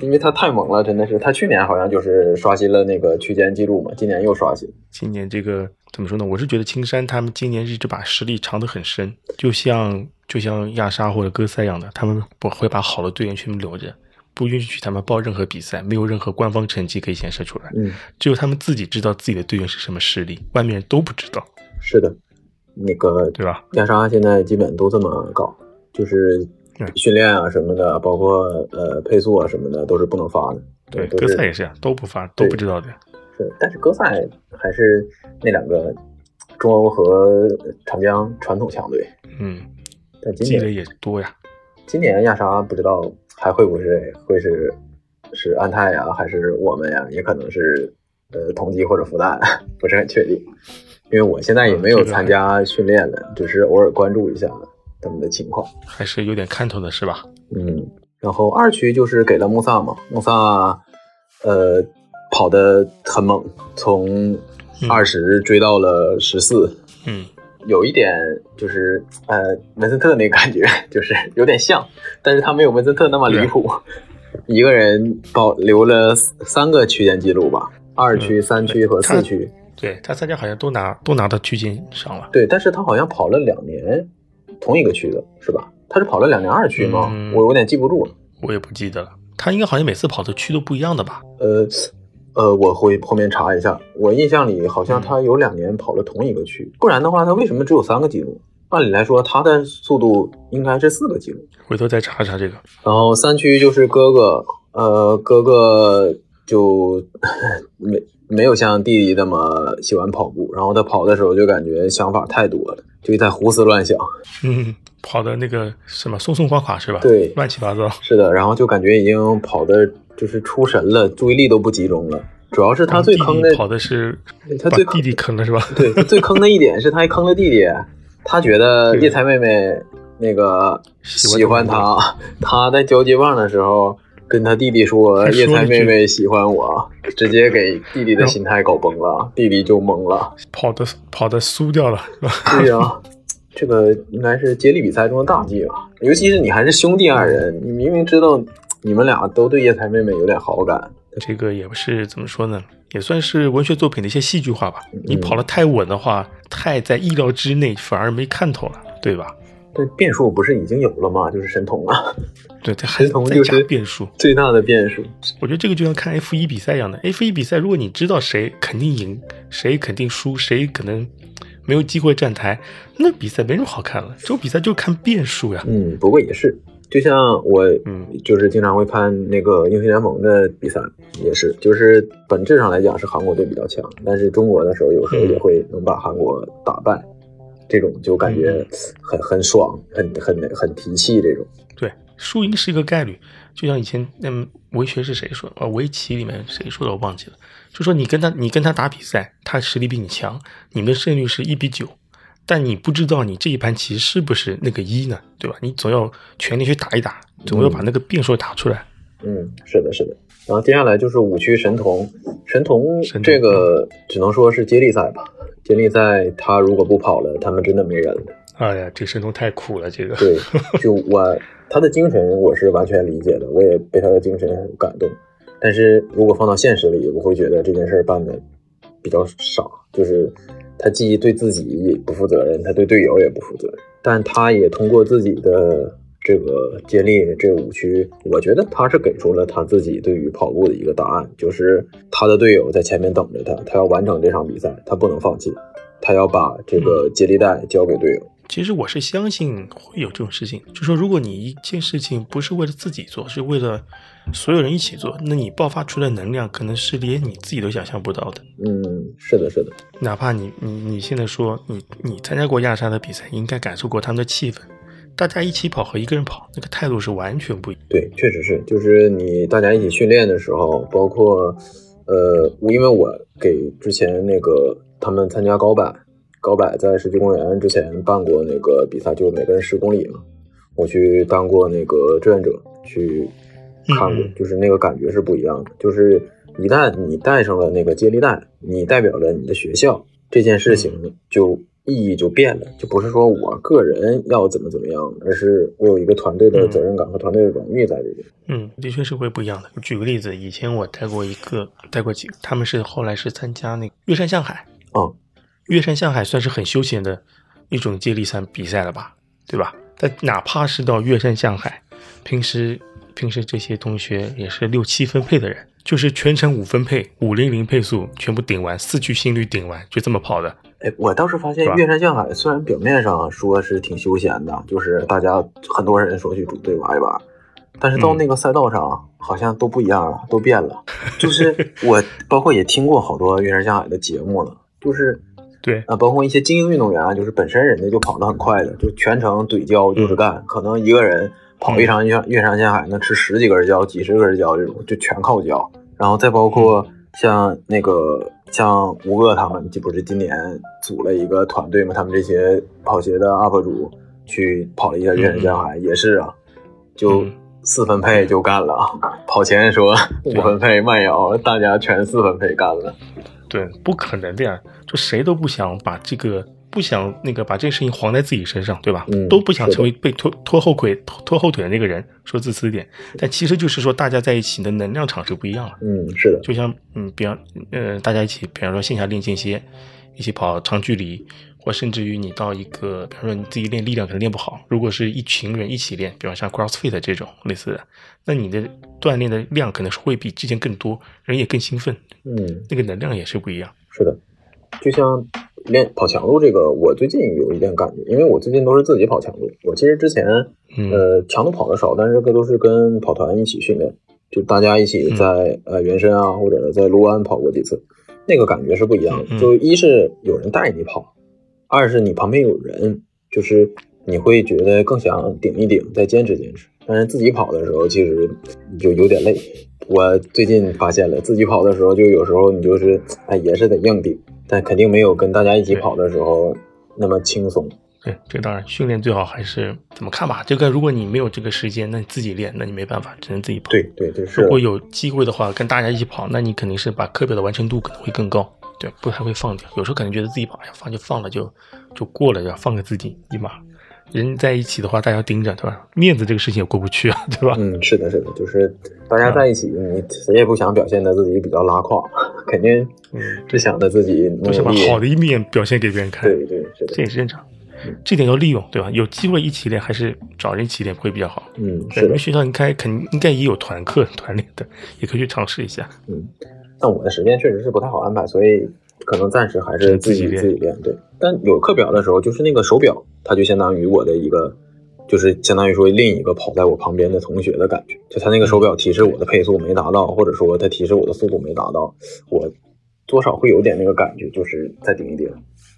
因为他太猛了，真的是。他去年好像就是刷新了那个区间记录嘛，今年又刷新。今年这个。怎么说呢？我是觉得青山他们今年一直把实力藏得很深，就像就像亚沙或者戈塞一样的，他们不会把好的队员全部留着，不允许他们报任何比赛，没有任何官方成绩可以显示出来。嗯，只有他们自己知道自己的队员是什么实力，外面人都不知道。是的，那个对吧？亚沙现在基本都这么搞，就是训练啊什么的，包括呃配速啊什么的，都是不能发的。对，哥赛也是啊，都不发，都不知道的。是，但是哥赛还是那两个中欧和长江传统强队。嗯，但积累也多呀。今年亚沙不知道还会不会会是是安泰呀，还是我们呀？也可能是呃同济或者复旦，不是很确定。因为我现在也没有参加训练了，只是偶尔关注一下他们的情况。还是有点看头的是吧？嗯。然后二区就是给了穆萨嘛，穆萨呃。跑的很猛，从二十追到了十四。嗯，有一点就是呃，文森特那个感觉 就是有点像，但是他没有文森特那么离谱。一个人保留了三个区间记录吧，二区、三区和四区。对他三家好像都拿都拿到区间上了。对，但是他好像跑了两年同一个区的是吧？他是跑了两年二区吗？我有点记不住了。我也不记得了。他应该好像每次跑的区都不一样的吧？呃。呃，我会后面查一下。我印象里好像他有两年跑了同一个区，不然的话他为什么只有三个记录？按理来说他的速度应该是四个记录。回头再查查这个。然后三区就是哥哥，呃，哥哥就 没没有像弟弟那么喜欢跑步，然后他跑的时候就感觉想法太多了，就在胡思乱想。嗯，跑的那个什么松松垮垮是吧？对，乱七八糟。是的，然后就感觉已经跑的。就是出神了，注意力都不集中了。主要是他最坑的跑的是他最弟弟坑了是吧？对，最坑的一点是他还坑了弟弟。他觉得叶才妹妹那个喜欢他，他在交接棒的时候跟他弟弟说叶才妹妹喜欢我，直接给弟弟的心态搞崩了，弟弟就懵了，跑的跑的输掉了。对呀，这个应该是接力比赛中的大忌吧？尤其是你还是兄弟二人，你明明知道。你们俩都对叶才妹妹有点好感，这个也不是怎么说呢，也算是文学作品的一些戏剧化吧。你跑得太稳的话，太在意料之内，反而没看头了，对吧？这变数不是已经有了吗？就是神童啊。对，这 神童就是变数，最大的变数。我觉得这个就像看 F 一比赛一样的，F 一比赛，如果你知道谁肯定赢，谁肯定输，谁可能没有机会站台，那比赛没什么好看了。这种比赛就看变数呀。嗯，不过也是。就像我，嗯，就是经常会看那个英雄联盟的比赛，也是，就是本质上来讲是韩国队比较强，但是中国的时候有时候也会能把韩国打败，这种就感觉很很爽，很很很提气这种。对，输赢是一个概率，就像以前嗯，围棋是谁说？呃，围棋里面谁说的我忘记了，就说你跟他你跟他打比赛，他实力比你强，你们的胜率是一比九。但你不知道你这一盘棋是不是那个一呢，对吧？你总要全力去打一打，总要把那个变数打出来。嗯，是的，是的。然后接下来就是五区神童，神童这个只能说是接力赛吧。接力赛他如果不跑了，他们真的没人了。哎呀，这神童太苦了，这个。对，就 我他的精神我是完全理解的，我也被他的精神很感动。但是如果放到现实里，我会觉得这件事办的比较傻，就是。他既对自己不负责任，他对队友也不负责任，但他也通过自己的这个接力这五区，我觉得他是给出了他自己对于跑步的一个答案，就是他的队友在前面等着他，他要完成这场比赛，他不能放弃，他要把这个接力带交给队友。其实我是相信会有这种事情，就说如果你一件事情不是为了自己做，是为了所有人一起做，那你爆发出来的能量可能是连你自己都想象不到的。嗯，是的，是的。哪怕你你你现在说你你参加过亚沙的比赛，应该感受过他们的气氛，大家一起跑和一个人跑，那个态度是完全不一样。对，确实是，就是你大家一起训练的时候，包括呃，因为我给之前那个他们参加高百。高百在世纪公园之前办过那个比赛，就每个人十公里嘛。我去当过那个志愿者去看过，就是那个感觉是不一样的。就是一旦你带上了那个接力带，你代表了你的学校，这件事情就意义就变了，就不是说我个人要怎么怎么样，而是我有一个团队的责任感和团队的荣誉在这边。嗯，的确是会不一样的。举个例子，以前我带过一个，带过几个，他们是后来是参加那个岳山向海。嗯。岳山向海算是很休闲的一种接力赛比赛了吧，对吧？但哪怕是到岳山向海，平时平时这些同学也是六七分配的人，就是全程五分配，五零零配速全部顶完，四驱心率顶完，就这么跑的。哎，我倒是发现岳山向海虽然表面上说是挺休闲的，就是大家很多人说去组队玩一玩，但是到那个赛道上好像都不一样了，都变了。就是 我包括也听过好多岳山向海的节目了，就是。对啊，包括一些精英运动员啊，就是本身人家就跑得很快的，就全程怼胶就是干，可能一个人跑一场越越山向海能吃十几根胶、几十根胶这种，就全靠胶。然后再包括像那个像吴哥他们，这不是今年组了一个团队嘛？他们这些跑鞋的 UP 主去跑了一下越山线海，也是啊，就四分配就干了。跑前说五分配慢摇，大家全四分配干了。对，不可能的呀！就谁都不想把这个，不想那个把这个事情黄在自己身上，对吧？嗯，都不想成为被拖拖后腿、拖后腿的那个人。说自私一点，但其实就是说，大家在一起的能量场是不一样了。嗯，是的。就像嗯，比方呃，大家一起，比方说线下练间歇，一起跑长距离。或甚至于你到一个，比方说你自己练力量可能练不好，如果是一群人一起练，比方像 CrossFit 这种类似的，那你的锻炼的量可能是会比之前更多，人也更兴奋，嗯，那个能量也是不一样。是的，就像练跑强度这个，我最近有一点感觉，因为我最近都是自己跑强度。我其实之前呃强度跑的少，但是这个都是跟跑团一起训练，就大家一起在呃原深啊或者在卢湾跑过几次，那个感觉是不一样的。就一是有人带你跑。二是你旁边有人，就是你会觉得更想顶一顶，再坚持坚持。但是自己跑的时候，其实就有点累。我最近发现了，自己跑的时候，就有时候你就是哎，也是得硬顶，但肯定没有跟大家一起跑的时候那么轻松。对，这当然训练最好还是怎么看吧。这个如果你没有这个时间，那你自己练，那你没办法，只能自己跑。对对对，如果有机会的话，跟大家一起跑，那你肯定是把课表的完成度可能会更高。对，不太会放掉。有时候可能觉得自己跑，哎呀，放就放了，就就过了，要放给自己一马。人在一起的话，大家盯着，对吧？面子这个事情也过不去啊，对吧？嗯，是的，是的，就是大家在一起，你谁也不想表现的自己比较拉胯，肯定只想着自己都想把好的一面表现给别人看。对对，是的，这也是正常。这点要利用，对吧？有机会一起练，还是找人一起练会比较好。嗯，你们学校应该肯应该也有团课团练的，也可以去尝试一下。嗯。但我的时间确实是不太好安排，所以可能暂时还是自己自己练。对，但有课表的时候，就是那个手表，它就相当于我的一个，就是相当于说另一个跑在我旁边的同学的感觉。就他那个手表提示我的配速没达到，或者说他提示我的速度没达到，我多少会有点那个感觉，就是再顶一顶，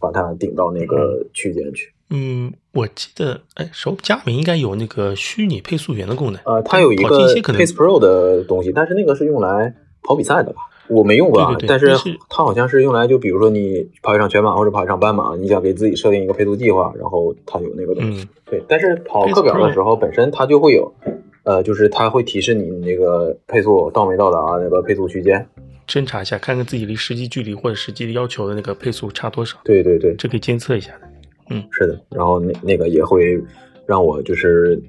把它顶到那个区间去。嗯，我记得，哎，手佳明应该有那个虚拟配速员的功能。呃，它有一个 Pace Pro 的东西，但是那个是用来跑比赛的吧？我没用过啊。但是它好像是用来，就比如说你跑一场全马或者跑一场半马，你想给自己设定一个配速计划，然后它有那个东西。对，但是跑课表的时候，本身它就会有，呃，就是它会提示你那个配速到没到达那个配速区间，侦查一下，看看自己离实际距离或者实际要求的那个配速差多少。对对对，这可以监测一下的。嗯，是的，然后那那个也会让我就是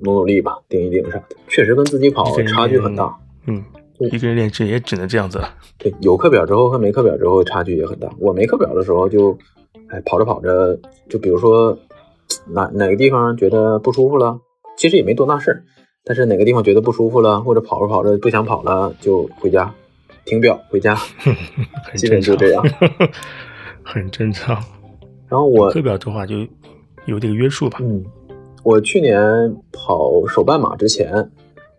努努力吧，顶一顶啥的，确实跟自己跑差距很大。嗯，一个人练车也只能这样子了。对，有课表之后和没课表之后差距也很大。我没课表的时候就，哎，跑着跑着，就比如说哪哪个地方觉得不舒服了，其实也没多大事儿，但是哪个地方觉得不舒服了，或者跑着跑着不想跑了，就回家停表回家，基本就这样，很正常。然后我课表的话就有这个约束吧。嗯，我去年跑手半马之前，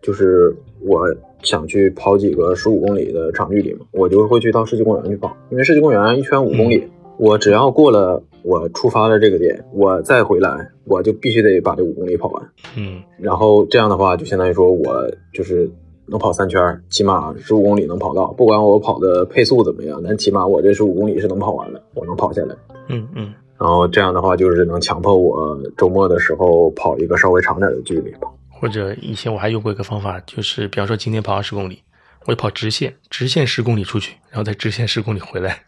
就是我想去跑几个十五公里的长距离嘛，我就会去到世纪公园去跑，因为世纪公园一圈五公里，我只要过了我出发的这个点，我再回来，我就必须得把这五公里跑完。嗯，然后这样的话，就相当于说我就是能跑三圈，起码十五公里能跑到，不管我跑的配速怎么样，但起码我这十五公里是能跑完的，我能跑下来。嗯嗯。然后这样的话，就是能强迫我周末的时候跑一个稍微长点的距离吧。或者以前我还用过一个方法，就是比方说今天跑二十公里，我就跑直线，直线十公里出去，然后再直线十公里回来。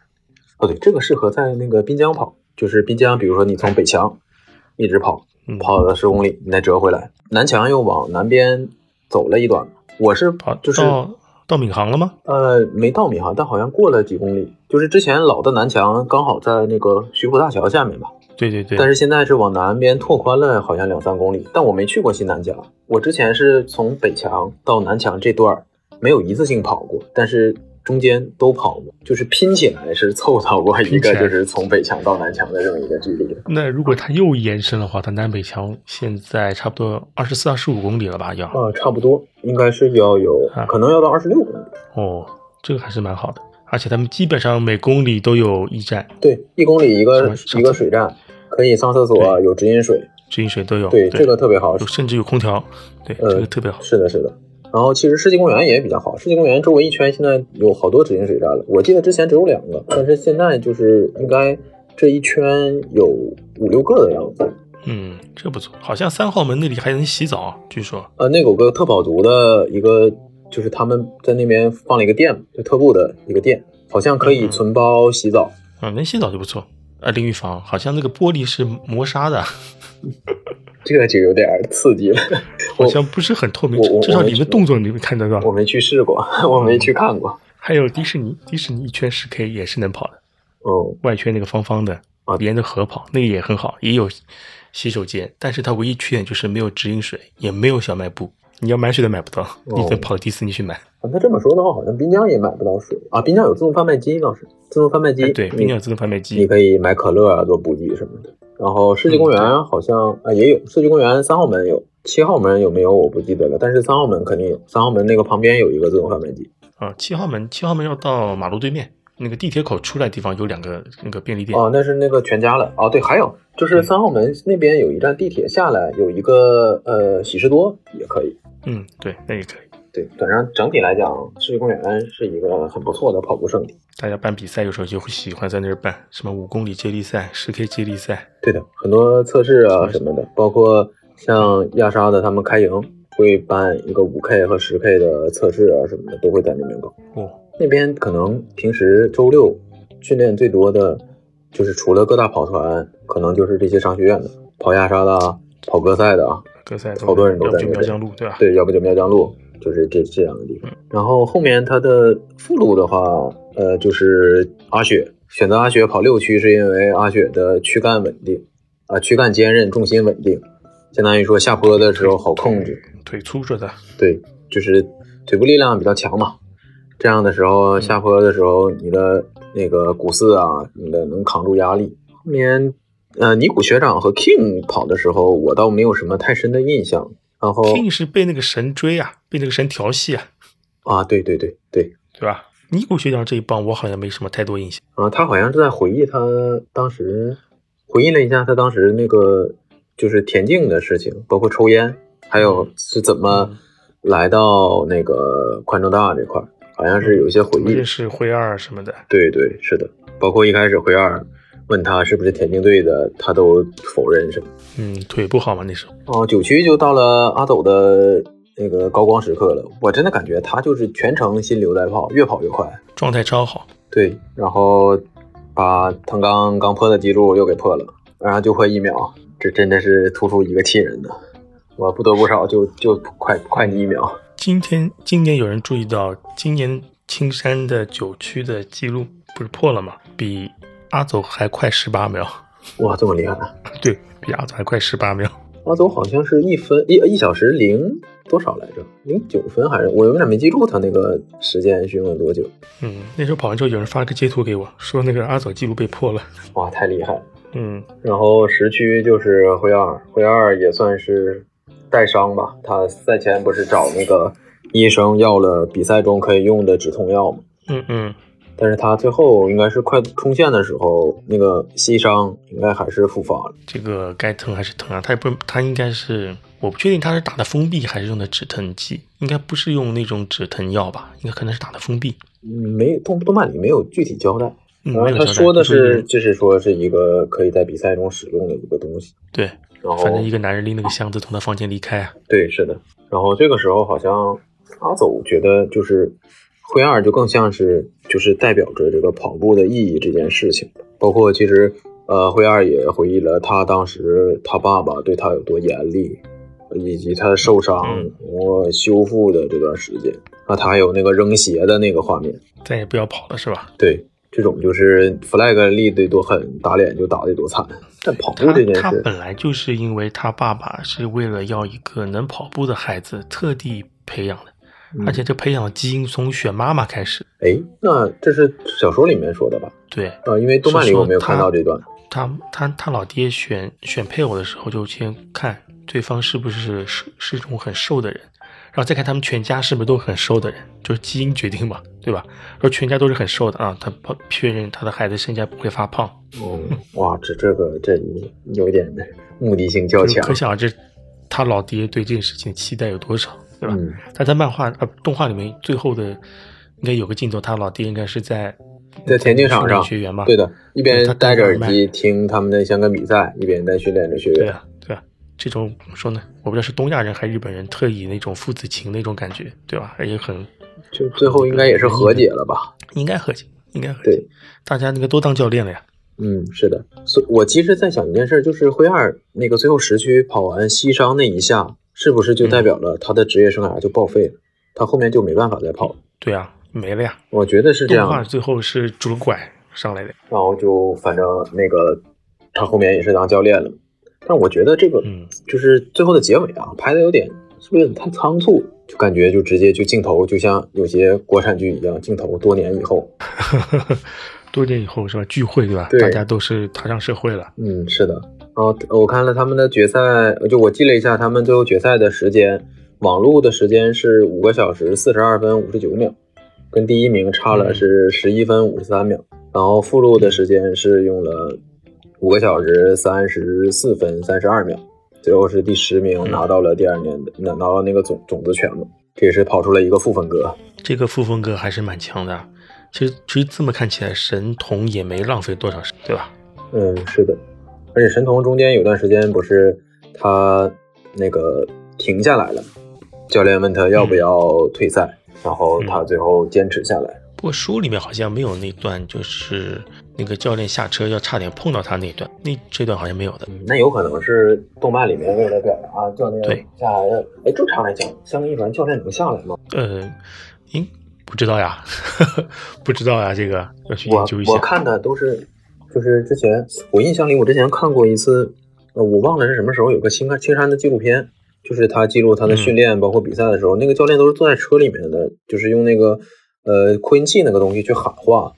哦，对，这个适合在那个滨江跑，就是滨江，比如说你从北墙一直跑，跑了十公里，你再折回来。南墙又往南边走了一段，我是跑就是。到闵行了吗？呃，没到闵行，但好像过了几公里。就是之前老的南墙刚好在那个徐浦大桥下面吧？对对对。但是现在是往南边拓宽了，好像两三公里。但我没去过新南角，我之前是从北墙到南墙这段没有一次性跑过，但是。中间都跑过，就是拼起来是凑到过一个，就是从北墙到南墙的这么一个距离。那如果它又延伸的话，它南北墙现在差不多二十四、二十五公里了吧？要啊，差不多，应该是要有，可能要到二十六公里。哦，这个还是蛮好的，而且他们基本上每公里都有驿站。对，一公里一个一个水站，可以上厕所，有直饮水，直饮水都有。对，这个特别好，甚至有空调。对，这个特别好。是的，是的。然后其实世纪公园也比较好，世纪公园周围一圈现在有好多直饮水站了。我记得之前只有两个，但是现在就是应该这一圈有五六个的样子。嗯，这不错。好像三号门那里还能洗澡，据说。呃，那有个特跑族的一个，就是他们在那边放了一个店，就特步的一个店，好像可以存包洗澡。啊，能洗澡就不错。啊，淋浴房好像那个玻璃是磨砂的。这个就有点刺激了，好像不是很透明，至少里面动作你们看得到。我没去试过，我没去看过。还有迪士尼，迪士尼一圈十 K 也是能跑的。哦，外圈那个方方的啊，沿着河跑，那个也很好，也有洗手间，但是它唯一缺点就是没有直饮水，也没有小卖部，你要买水都买不到，你得跑迪士尼去买。那这么说的话，好像滨江也买不到水啊。滨江有自动贩卖机倒是，自动贩卖机对，滨江有自动贩卖机，你可以买可乐啊，做补给什么的。然后世纪公园好像啊也有，世纪公园三号门有，七号门有没有我不记得了，但是三号门肯定有，三号门那个旁边有一个自动贩卖机啊。七号门七号门要到马路对面那个地铁口出来地方有两个那个便利店哦，那是那个全家了哦。对，还有就是三号门那边有一站地铁下来有一个呃喜事多也可以，嗯，对，那也可以。对，反正整体来讲，世纪公园是一个很不错的跑步圣地。大家办比赛有时候就会喜欢在那儿办，什么五公里接力赛、十 K 接力赛。对的，很多测试啊什么的，包括像亚沙的他们开营会办一个五 K 和十 K 的测试啊什么的，都会在那边搞。哦，那边可能平时周六训练最多的，就是除了各大跑团，可能就是这些商学院的跑亚沙的、跑歌赛的啊，歌赛好多人都在那边。苗疆路对吧？对，要不就苗江路。就是这这两个地方，然后后面它的附路的话，呃，就是阿雪选择阿雪跑六区，是因为阿雪的躯干稳定，啊，躯干坚韧，重心稳定，相当于说下坡的时候好控制，腿粗着的，对，就是腿部力量比较强嘛，这样的时候下坡的时候，你的那个股四啊，你的能扛住压力。后面呃，尼古学长和 King 跑的时候，我倒没有什么太深的印象。然后 King 是被那个神追啊，被那个神调戏啊，啊，对对对对，对吧？尼古学长这一帮，我好像没什么太多印象。啊，他好像是在回忆他当时回忆了一下他当时那个就是田径的事情，包括抽烟，还有是怎么来到那个宽州大这块儿，好像是有一些回忆认。识灰二什么的，对对，是的，包括一开始灰二问他是不是田径队的，他都否认是。嗯，腿不好吗那时候。哦，九区就到了阿斗的那个高光时刻了，我真的感觉他就是全程心流在跑，越跑越快。状态超好，对，然后把腾刚刚破的记录又给破了，然后就快一秒，这真的是突出一个气人的。我不得不少就就快快你一秒，今天今年有人注意到，今年青山的九区的记录不是破了吗？比阿走还快十八秒，哇，这么厉害！对比阿走还快十八秒。阿走好像是一分一一小时零多少来着？零九分还是我有点没记住他那个时间是用了多久？嗯，那时候跑完之后，有人发了个截图给我，说那个阿走记录被破了。哇，太厉害了！嗯，然后十区就是灰二，灰二也算是带伤吧。他赛前不是找那个医生要了比赛中可以用的止痛药吗？嗯嗯，但是他最后应该是快冲线的时候，那个膝伤应该还是复发了。这个该疼还是疼啊？他也不，他应该是，我不确定他是打的封闭还是用的止疼剂，应该不是用那种止疼药吧？应该可能是打的封闭。嗯，没动动漫里没有具体交代。嗯，然后他说的，是是就是说是一个可以在比赛中使用的一个东西。对，然后反正一个男人拎了个箱子从他房间离开啊。对，是的。然后这个时候好像阿走觉得就是灰二就更像是就是代表着这个跑步的意义这件事情，包括其实呃灰二也回忆了他当时他爸爸对他有多严厉，以及他受伤嗯我修复的这段时间。啊，他还有那个扔鞋的那个画面，再也不要跑了是吧？对，这种就是 flag 立得多狠，打脸就打得多惨。但跑步这件事，他本来就是因为他爸爸是为了要一个能跑步的孩子特地培养的，嗯而且这培养基因从选妈妈开始。哎，那这是小说里面说的吧？对，啊，因为动漫里我没有看到这段。他他他老爹选选配偶的时候，就先看对方是不是是是种很瘦的人，然后再看他们全家是不是都很瘦的人，就是基因决定嘛，对吧？说全家都是很瘦的啊，他保确认他的孩子生下不会发胖，嗯，哇，这这个这有点目的性较强可。想而知他老爹对这件事情期待有多少，对吧？嗯，他在漫画呃动画里面最后的应该有个镜头，他老爹应该是在在田径场上学员嘛，对的，一边他戴着耳戴机听他们的香港比赛，一边在训练着学员。对啊，对啊，这种怎么说呢？我不知道是东亚人还是日本人特以那种父子情那种感觉，对吧？而且很就最后应该也是和解了吧？应该和解，应该和解。对，大家那个都当教练了呀。嗯，是的。所以我其实在想一件事，就是灰二那个最后十区跑完西伤那一下，是不是就代表了他的职业生涯就报废了？他后面就没办法再跑了？对啊，没了呀。我觉得是这样。动画最后是拄了拐上来的。然后就反正那个他后面也是当教练了，但我觉得这个嗯，就是最后的结尾啊，拍的有点是不是有点太仓促？就感觉就直接就镜头就像有些国产剧一样，镜头多年以后，多年以后是吧？聚会对吧？对大家都是踏上社会了。嗯，是的。然后我看了他们的决赛，就我记了一下他们最后决赛的时间，网路的时间是五个小时四十二分五十九秒，跟第一名差了是十一分五十三秒。然后附录的时间是用了五个小时三十四分三十二秒，最后是第十名拿到了第二年的拿拿到那个种种子权嘛，这也是跑出了一个副分割。这个副风格还是蛮强的啊。其实，其实这么看起来，神童也没浪费多少时，对吧？嗯，是的，而且神童中间有段时间不是他那个停下来了，教练问他要不要退赛，然后他最后坚持下来。不过书里面好像没有那段，就是那个教练下车要差点碰到他那段，那这段好像没有的。嗯，那有可能是动漫里面为了表达教练对下来的。哎，正常来讲，香港一凡教练能下来吗？呃，应不知道呀，不知道呀，这个要去研究一下。我看的都是，就是之前我印象里，我之前看过一次，呃，我忘了是什么时候有个青山青山的纪录片，就是他记录他的训练，包括比赛的时候，那个教练都是坐在车里面的，就是用那个呃扩音器那个东西去喊话。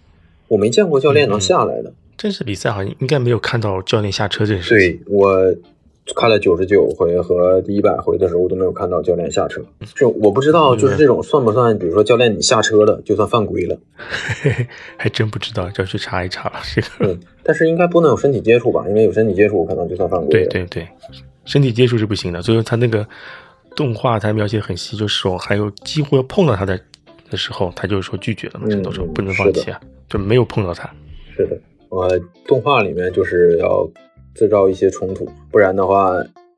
我没见过教练能下来的，这次比赛好像应该没有看到教练下车这件事情。对我看了九十九回和第一百回的时候，我都没有看到教练下车。就我不知道，就是这种算不算？比如说教练你下车了，就算犯规了。还真不知道，就要去查一查了。这个，嗯，但是应该不能有身体接触吧？因为有身体接触，可能就算犯规了。对对对，身体接触是不行的。所以他那个动画他描写很细，就是说还有几乎要碰到他的的时候，他就说拒绝了嘛，陈都说不能放弃啊，就没有碰到他。是的，呃，动画里面就是要制造一些冲突，不然的话，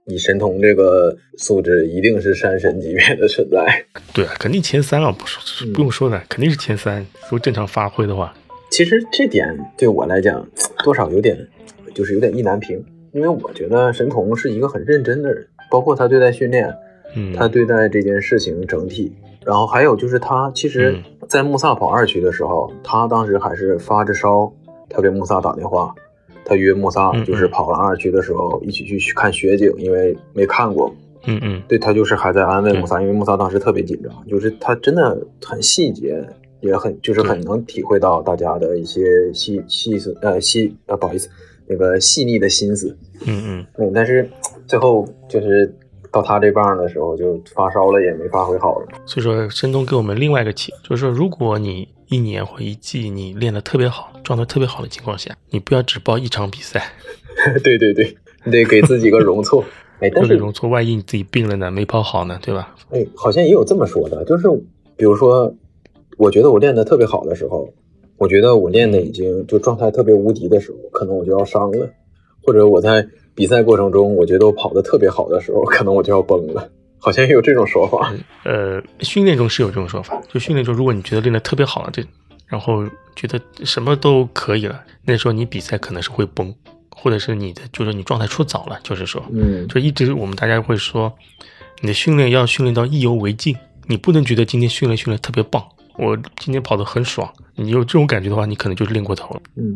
你神童这个素质，一定是山神级别的存在。对啊，肯定前三啊，不说嗯不用说的，肯定是前三。如果正常发挥的话，其实这点对我来讲，多少有点，就是有点意难平，因为我觉得神童是一个很认真的人，包括他对待训练，嗯，他对待这件事情整体，然后还有就是他其实嗯，在穆萨跑二区的时候，他当时还是发着烧，他给穆萨打电话，他约穆萨就是跑完二区的时候一起去看雪景，因为没看过，嗯嗯，对他就是还在安慰穆萨，因为穆萨当时特别紧张，就是他真的很细节，也很就是很能体会到大家的一些细细思呃细呃不好意思那个细腻的心思，嗯嗯，嗯，但是最后就是到他这棒的时候就发烧了，也没发挥好。了。所以说申东给我们另外一个启，就是说，如果你一年或一季你练得特别好，状态特别好的情况下，你不要只报一场比赛，对对对，你得给自己个容错。哎，但是容错，万一你自己病了呢，没跑好呢，对吧？哎，好像也有这么说的，就是比如说，我觉得我练得特别好的时候，我觉得我练的已经就状态特别无敌的时候，可能我就要伤了；或者我在比赛过程中，我觉得我跑得特别好的时候，可能我就要崩了。好像也有这种说法。呃，训练中是有这种说法，就训练中，如果你觉得练得特别好了，这然后觉得什么都可以了，那时候你比赛可能是会崩，或者是你的就是你状态出早了，就是说，嗯，就一直我们大家会说，你的训练要训练到意犹未尽，你不能觉得今天训练训练特别棒，我今天跑得很爽，你有这种感觉的话，你可能就是练过头了。嗯，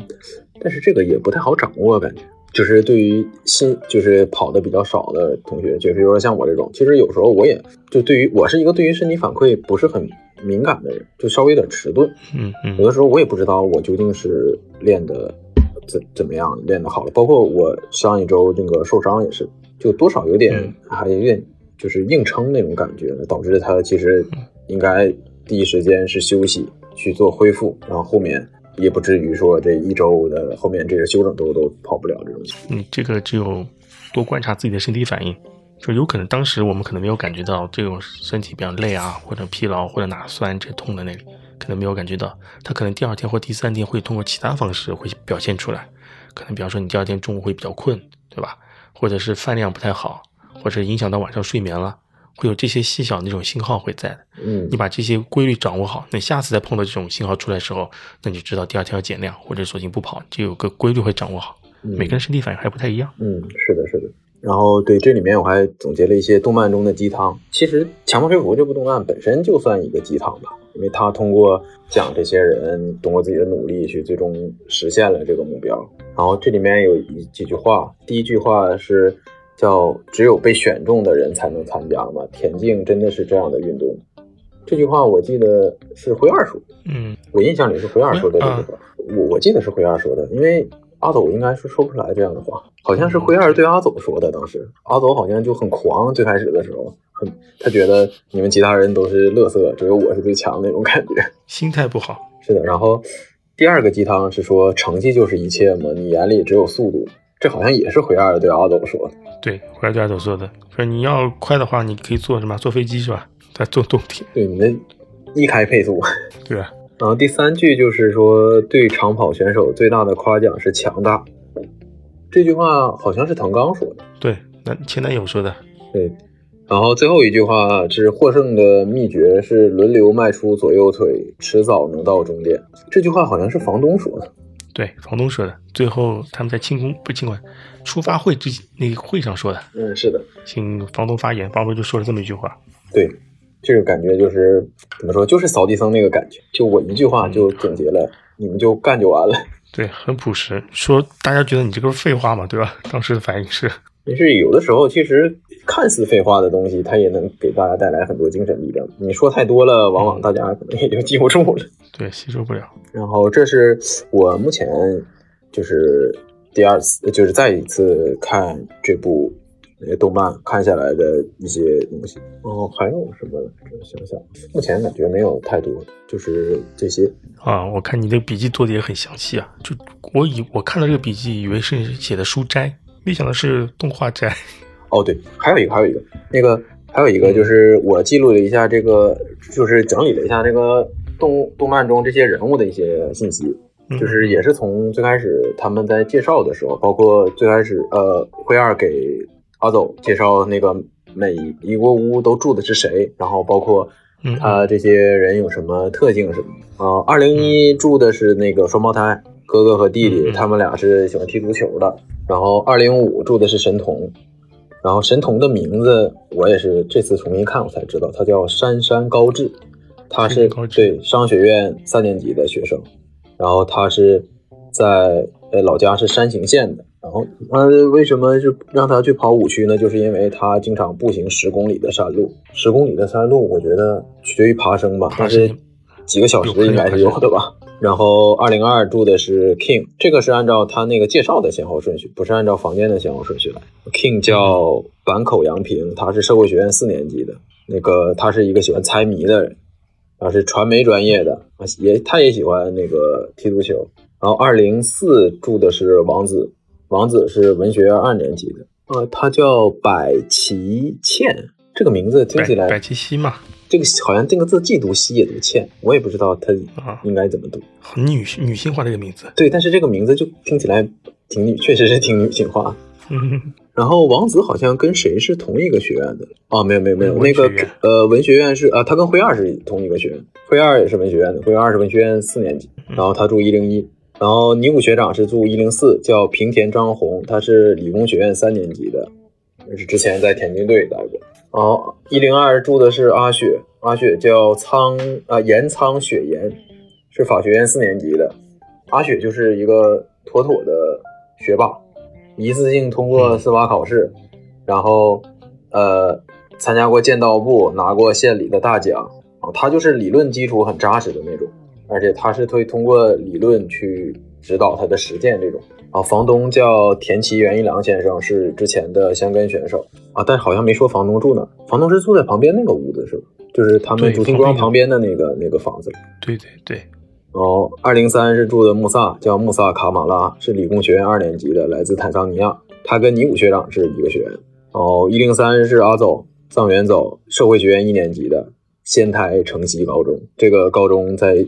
但是这个也不太好掌握，感觉就是对于新就是跑的比较少的同学，就比如说像我这种，其实有时候我也就对于我是一个对于身体反馈不是很敏感的人，就稍微有点迟钝。嗯嗯有的时候我也不知道我究竟是练的怎怎么样，练的好了。包括我上一周那个受伤也是，就多少有点、嗯还有点就是硬撑那种感觉，导致他其实应该第一时间是休息去做恢复，然后后面也不至于说这一周的后面这个休整周都跑不了这种情况。嗯这个只有多观察自己的身体反应，就有可能当时我们可能没有感觉到这种身体比较累啊，或者疲劳，或者哪酸这痛的那里，可能没有感觉到，他可能第二天或第三天会通过其他方式会表现出来，可能比方说你第二天中午会比较困，对吧？或者是饭量不太好，或者影响到晚上睡眠了，会有这些细小的那种信号会在的。嗯你把这些规律掌握好，那下次再碰到这种信号出来的时候，那你就知道第二天要减量，或者索性不跑，就有个规律会掌握好。嗯每个人身体反应还不太一样。嗯，是的，是的。然后对这里面我还总结了一些动漫中的鸡汤。其实《强迫吹拂》这部动漫本身就算一个鸡汤吧，因为它通过讲这些人通过自己的努力去最终实现了这个目标。然后这里面有一几句话，第一句话是叫“只有被选中的人才能参加吗？田径真的是这样的运动吗？”这句话我记得是灰二说的。嗯，我印象里是灰二说的这句话，我我记得是灰二说的，因为阿走应该是说不出来这样的话，好像是灰二对阿走说的。当时阿走好像就很狂，最开始的时候，很他觉得你们其他人都是垃圾，只有我是最强的那种感觉。心态不好。是的，然后第二个鸡汤是说成绩就是一切嘛，你眼里只有速度，这好像也是灰二对阿走说的。对，回来对阿斗说的，说你要快的话，你可以坐什么？坐飞机是吧？再坐动铁，对，你们一开配速。对吧？然后第三句就是说，对长跑选手最大的夸奖是强大。这句话好像是唐刚说的，对，那前男友说的，对。然后最后一句话是获胜的秘诀是轮流迈出左右腿，迟早能到终点。这句话好像是房东说的。对，房东说的。最后他们在庆功不是庆功出发会之那个会上说的，嗯，是的，请房东发言，房东就说了这么一句话。对，这个感觉就是怎么说，就是扫地僧那个感觉，就我一句话就总结了，你们就干就完了。对，很朴实，说大家觉得你这个是废话嘛，对吧？当时的反应是，但是有的时候，其实看似废话的东西，它也能给大家带来很多精神力量。你说太多了，往往大家可能也就记不住了。对，吸收不了。然后这是我目前就是第二次，就是再一次看这部动漫看下来的一些东西。哦，还有什么？想想，目前感觉没有太多，就是这些啊。我看你这个笔记做的也很详细啊，就我以我看到这个笔记，以为是写的书斋，没想到是动画斋。哦，对，还有一个，还有一个，那个还有一个就是我记录了一下这个，就是整理了一下这个动动漫中这些人物的一些信息。就是也是从最开始他们在介绍的时候，包括最开始呃灰二给阿走介绍那个每一个屋都住的是谁，然后包括他这些人有什么特性什么啊。二零一住的是那个双胞胎哥哥和弟弟，他们俩是喜欢踢足球的。然后二零五住的是神童，然后神童的名字我也是这次重新看我才知道，他叫杉山高志，他是对商学院三年级的学生。然后他是在呃老家是山形县的，然后他为什么是让他去跑五区呢？就是因为他经常步行十公里的山路，十公里的山路，我觉得取决于爬升吧，但是几个小时应该是有的吧。然后二零二住的是 King，这个是按照他那个介绍的先后顺序，不是按照房间的先后顺序来。King 叫坂口洋平，他是社会学院四年级的，那个他是一个喜欢猜谜的人。啊，是传媒专业的啊，也他也喜欢那个踢足球。然后二零四住的是王子，王子是文学院二年级的。呃，他叫百齐茜，这个名字听起来百齐西嘛，这个好像这个字既读西也读茜，我也不知道他应该怎么读。很女女性化的一个名字。对，但是这个名字就听起来挺女，确实是挺女性化。嗯。然后王子好像跟谁是同一个学院的？哦，没有没有没有，那个呃文学院是啊，他跟辉二是同一个学院，辉二也是文学院的，辉二是文学院四年级，然后他住一零一，然后尼古学长是住一零四，叫平田张宏，他是理工学院三年级的，是之前在田径队待过。哦，一零二住的是阿雪，阿雪叫仓啊岩仓雪岩，是法学院四年级的，阿雪就是一个妥妥的学霸。一次性通过司法考试，然后，呃，参加过剑道部，拿过县里的大奖啊。他就是理论基础很扎实的那种，而且他是会通过理论去指导他的实践这种啊。房东叫田崎元一郎先生，是之前的香根选手啊，但好像没说房东住哪。房东是住在旁边那个屋子是吧？就是他们主厅庄旁边的那个那个房子。对对对。然后二零三是住的穆萨，叫穆萨卡马拉，是理工学院二年级的，来自坦桑尼亚。他跟尼古学长是一个学院。然后一零三是阿走藏原走，社会学院一年级的，仙台城西高中。这个高中在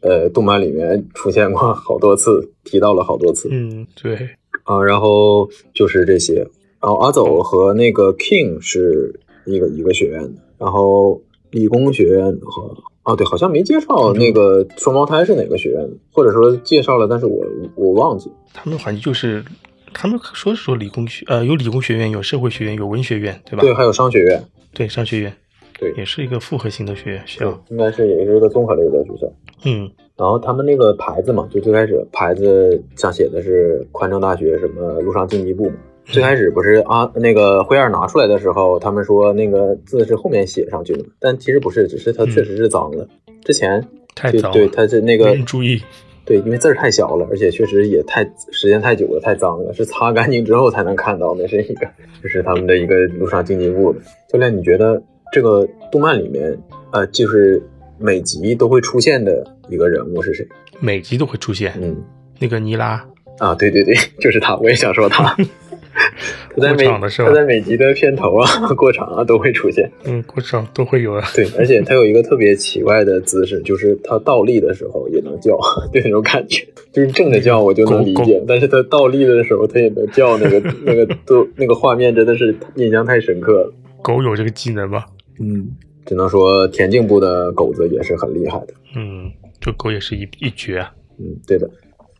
呃动漫里面出现过好多次，提到了好多次。嗯，对。啊，然后就是这些。然后阿走和那个 King 是一个一个学院的。然后理工学院和。哦，对，好像没介绍那个双胞胎是哪个学院的，或者说介绍了，但是我我忘记。他们好像就是，他们说是说理工学，呃，有理工学院，有社会学院，有文学院，对吧？对，还有商学院。对，商学院，对，也是一个复合型的学院学校，应该是也是一个综合类的学校。嗯，然后他们那个牌子嘛，就最开始牌子上写的是宽城大学什么陆上竞技部嘛。最开始不是啊，那个灰二拿出来的时候，他们说那个字是后面写上去的，但其实不是，只是它确实是脏了。之前太脏，对，它是那个注意，对，因为字儿太小了，而且确实也太时间太久了，太脏了，是擦干净之后才能看到。那是一个，这是他们的一个路上竞技部的教练。你觉得这个动漫里面，呃，就是每集都会出现的一个人物是谁？每集都会出现，嗯，那个尼拉啊，对对对，就是他，我也想说他。他在每他在每集的片头啊、过场啊都会出现，嗯，过场都会有啊。对，而且他有一个特别奇怪的姿势，就是他倒立的时候也能叫，就那种感觉。就是正着叫我就能理解，但是他倒立的时候他也能叫，那个那个都那个画面真的是印象太深刻了。狗有这个技能吧？嗯，只能说田径部的狗子也是很厉害的。嗯，这狗也是一一绝。嗯，对的。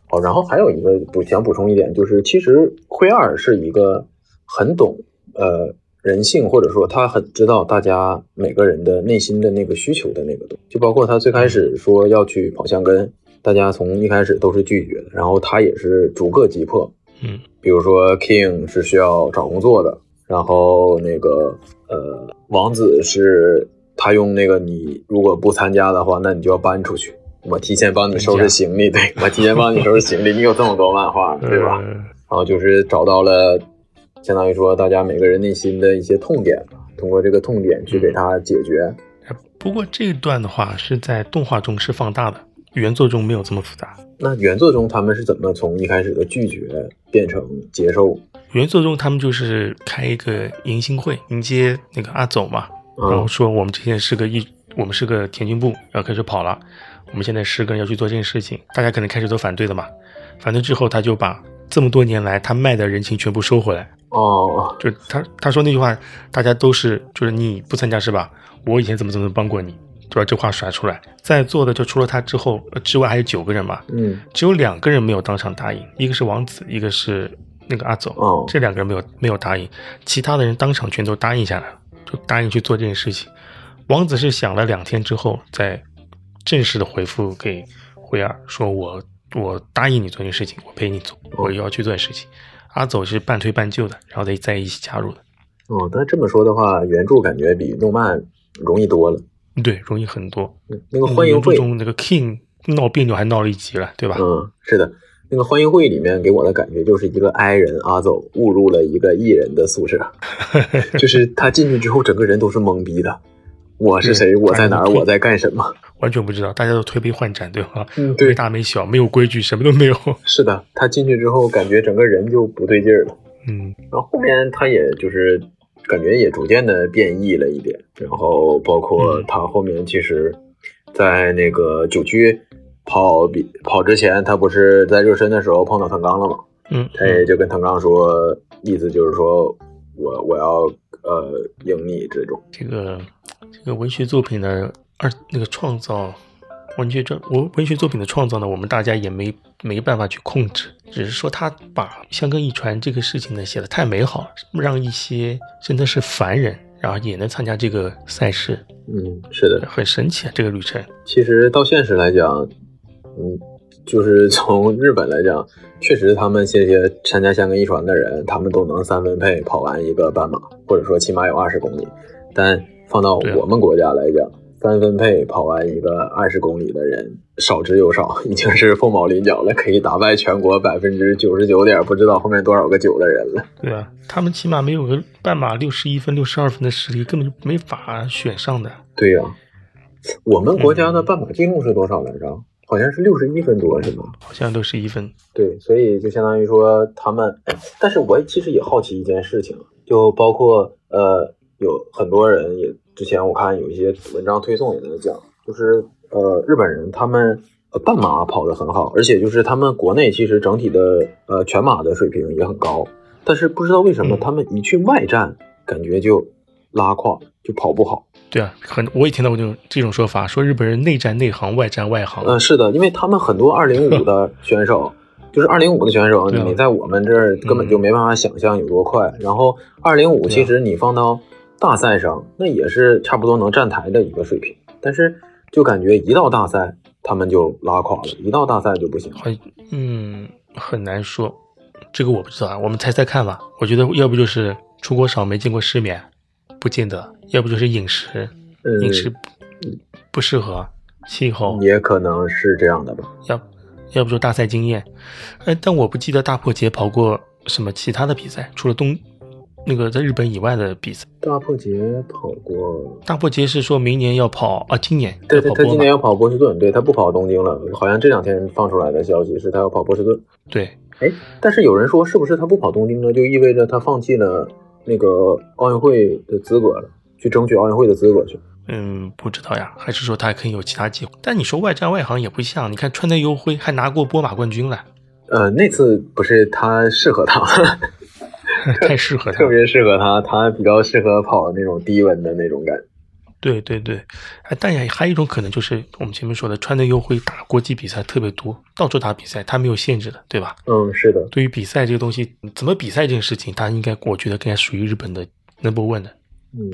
哦，然后还有一个补想补充一点，就是其实灰二是一个很懂呃人性，或者说他很知道大家每个人的内心的那个需求的那个东，就包括他最开始说要去跑香根，大家从一开始都是拒绝的，然后他也是逐个击破，嗯，比如说 King 是需要找工作的，然后那个呃王子是他用那个你如果不参加的话，那你就要搬出去。我提前帮你收拾行李，对 我提前帮你收拾行李，你有这么多漫画，对吧？嗯然后就是找到了，相当于说大家每个人内心的一些痛点吧，通过这个痛点去给它解决。不过这一段的话是在动画中是放大的，原作中没有这么复杂。那原作中他们是怎么从一开始的拒绝变成接受？原作中他们就是开一个迎新会，迎接那个阿走嘛，然后嗯说我们之前是个一，我们是个田径部，然后开始跑了，我们现在十个人要去做这件事情，大家可能开始都反对的嘛，反对之后他就把这么多年来他卖的人情全部收回来，哦，就他他说那句话，大家都是就是你不参加是吧？我以前怎么怎么帮过你，就把这话甩出来，在座的就除了他之后呃之外还有九个人嘛，嗯，只有两个人没有当场答应，一个是王子，一个是那个阿走。哦这两个人没有没有答应，其他的人当场全都答应下来了，就答应去做这件事情。王子是想了两天之后，再正式的回复给辉儿，说我我答应你做件事情，我陪你做，我要去做件事情。阿走是半推半就的，然后再再一起加入的，哦，但这么说的话，原著感觉比动漫容易多了。对，容易很多。嗯那个欢迎会，中那个 King 闹别扭还闹了一集了，对吧？嗯，是的，那个欢迎会里面给我的感觉就是一个 I 人阿走误入了一个 E 人的宿舍，就是他进去之后，整个人都是懵逼的。我是谁？我在哪儿？我在干什么？完全不知道，大家都推杯换盏，对吧？嗯，没大没小，没有规矩，什么都没有。是的，他进去之后，感觉整个人就不对劲儿了。嗯，然后后面他也就是感觉也逐渐的变异了一点，然后包括嗯他后面其实，在那个九区跑比跑之前，他不是在热身的时候碰到藤刚了吗？嗯，他也就跟藤刚说，意思就是说我我要呃赢你这种。这个这个文学作品的二那个创造，文学作文文学作品的创造呢，我们大家也没没办法去控制，只是说他把香根一传这个事情呢写的太美好了，让一些真的是凡人，然后也能参加这个赛事，嗯，是的，很神奇啊！这个旅程，其实到现实来讲，嗯，就是 从日本来讲，确实他们这些参加香根一传的人，他们都能三分配跑完一个半马，或者说起码有二十公里。但放到我们国家来讲，三分配跑完一个二十公里的人少之又少，已经是凤毛麟角了，可以打败全国百分之九十九点不知道后面多少个九的人了。对啊？他们起码没有个半马六十一分、六十二分的实力，根本就没法选上的。对呀、我们国家的半马记录是多少来着？好像是六十一分多，是吗？好像六十一分。对，所以就相当于说他们，哎但是我其实也好奇一件事情，就包括呃，有很多人也之前我看有一些文章推送也在讲，就是呃，日本人他们呃半马跑得很好，而且就是他们国内其实整体的呃全马的水平也很高，但是不知道为什么嗯他们一去外战，感觉就拉胯，就跑不好。对啊，很我也听到过这种这种说法，说日本人内战内行，外战外行。嗯，是的，因为他们很多二零五的 选手，就是二零五的选手，你在我们这儿根本就没办法想象有多快。然后二零五其实你放到大赛上，那也是差不多能站台的一个水平，但是就感觉一到大赛他们就拉垮了，一到大赛就不行。很嗯很难说，这个我不知道啊，我们猜猜看吧。我觉得要不就是出国少没见过世面，不见得；要不就是饮食嗯，饮食不不适合，气候，也可能是这样的吧。要要不就大赛经验。哎，但我不记得大破节跑过什么其他的比赛，除了东那个在日本以外的比赛。大破节跑过，大破节是说明年要跑啊，今年对他今年要跑波士顿，对他不跑东京了，好像这两天放出来的消息是他要跑波士顿。对，哎，但是有人说，是不是他不跑东京呢，就意味着他放弃了那个奥运会的资格了，去争取奥运会的资格去？嗯，不知道呀，还是说他还可以有其他机会？但你说外战外行也不像，你看川内优辉还拿过波马冠军了，呃，那次不是他适合他，太适合他。特别适合他，他比较适合跑那种低温的那种感觉。对对对，哎，但也还有一种可能就是我们前面说的，川内优辉打国际比赛特别多，到处打比赛，他没有限制的，对吧？嗯，是的，对于比赛这个东西，怎么比赛这件事情，他应该我觉得应该属于日本的 number one 的。嗯，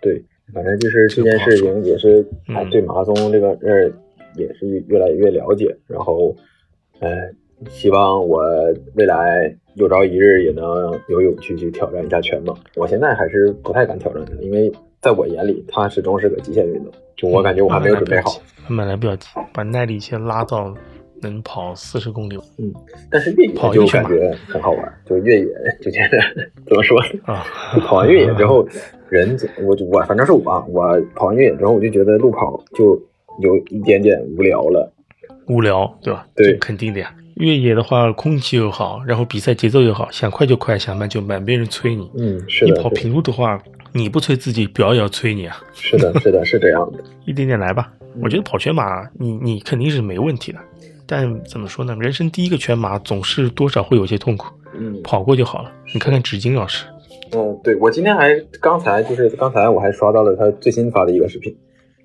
对，反正就是这件事情也是，对马拉松这个事儿也是越来越了解，然后，呃，希望我未来有朝一日也能有勇气去挑战一下全马。我现在还是不太敢挑战它，因为在我眼里，它始终是个极限运动。就我感觉我还没有准备好。慢慢来，不要急，把耐力先拉到能跑四十公里。嗯，但是越野就感觉很好玩，就越野就觉得 怎么说啊？跑完越野之后，人我就我反正是我啊，我跑完越野之后，我就觉得路跑就有一点点无聊了。无聊，对吧？对，肯定的呀。越野的话，空气又好，然后比赛节奏又好，想快就快，想慢就慢，没人催你。嗯，是的。你跑平路的话，你不催自己，表也要催你啊。是的，是的，是这样的。一点点来吧。我觉得跑全马，你你肯定是没问题的。但怎么说呢？人生第一个全马，总是多少会有些痛苦。嗯，跑过就好了。你看看纸巾老师。嗯，对我今天还刚才就是刚才我还刷到了他最新发的一个视频，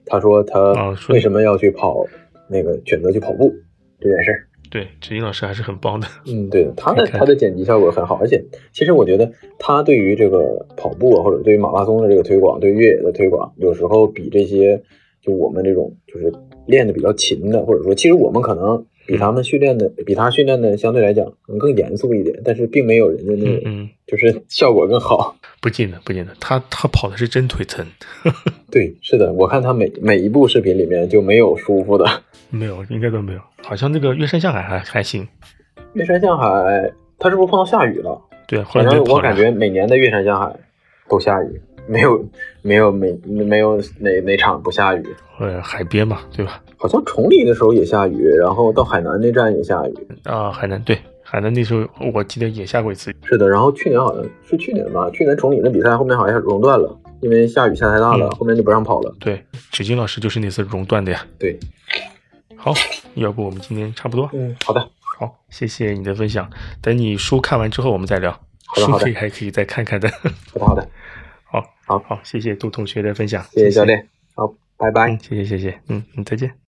他说他为什么要去跑那个选择去跑步这件事儿。对，陈英老师还是很棒的。嗯，对，他的他的剪辑效果很好，而且其实我觉得他对于这个跑步啊或者对于马拉松的这个推广，对越野的推广，有时候比这些就我们这种就是练的比较勤的，或者说其实我们可能比他们训练的比他训练的相对来讲可能更严肃一点，但是并没有人家那个就是效果更好。不近的，不近的，他他跑的是真腿疼。对，是的，我看他每每一部视频里面就没有舒服的。没有，应该都没有。好像那个月山向海还还行。月山向海，他是不是碰到下雨了？对，反正我感觉每年的月山向海都下雨，没有没有没没有哪哪场不下雨。呃，海边嘛，对吧？好像崇礼的时候也下雨，然后到海南那站也下雨。啊，海南对，海南那时候我记得也下过一次。是的，然后去年好像是去年吧，去年崇礼的比赛后面好像熔断了，因为下雨下太大了，后面就不让跑了。对，纸巾老师就是那次熔断的呀。对。好，要不我们今天差不多。嗯，好的，好，谢谢你的分享。等你书看完之后，我们再聊。好的，可以还可以再看看的。好的，好的，好，好，谢谢杜同学的分享，谢谢教练。好，拜拜。谢谢，谢谢，嗯嗯，再见。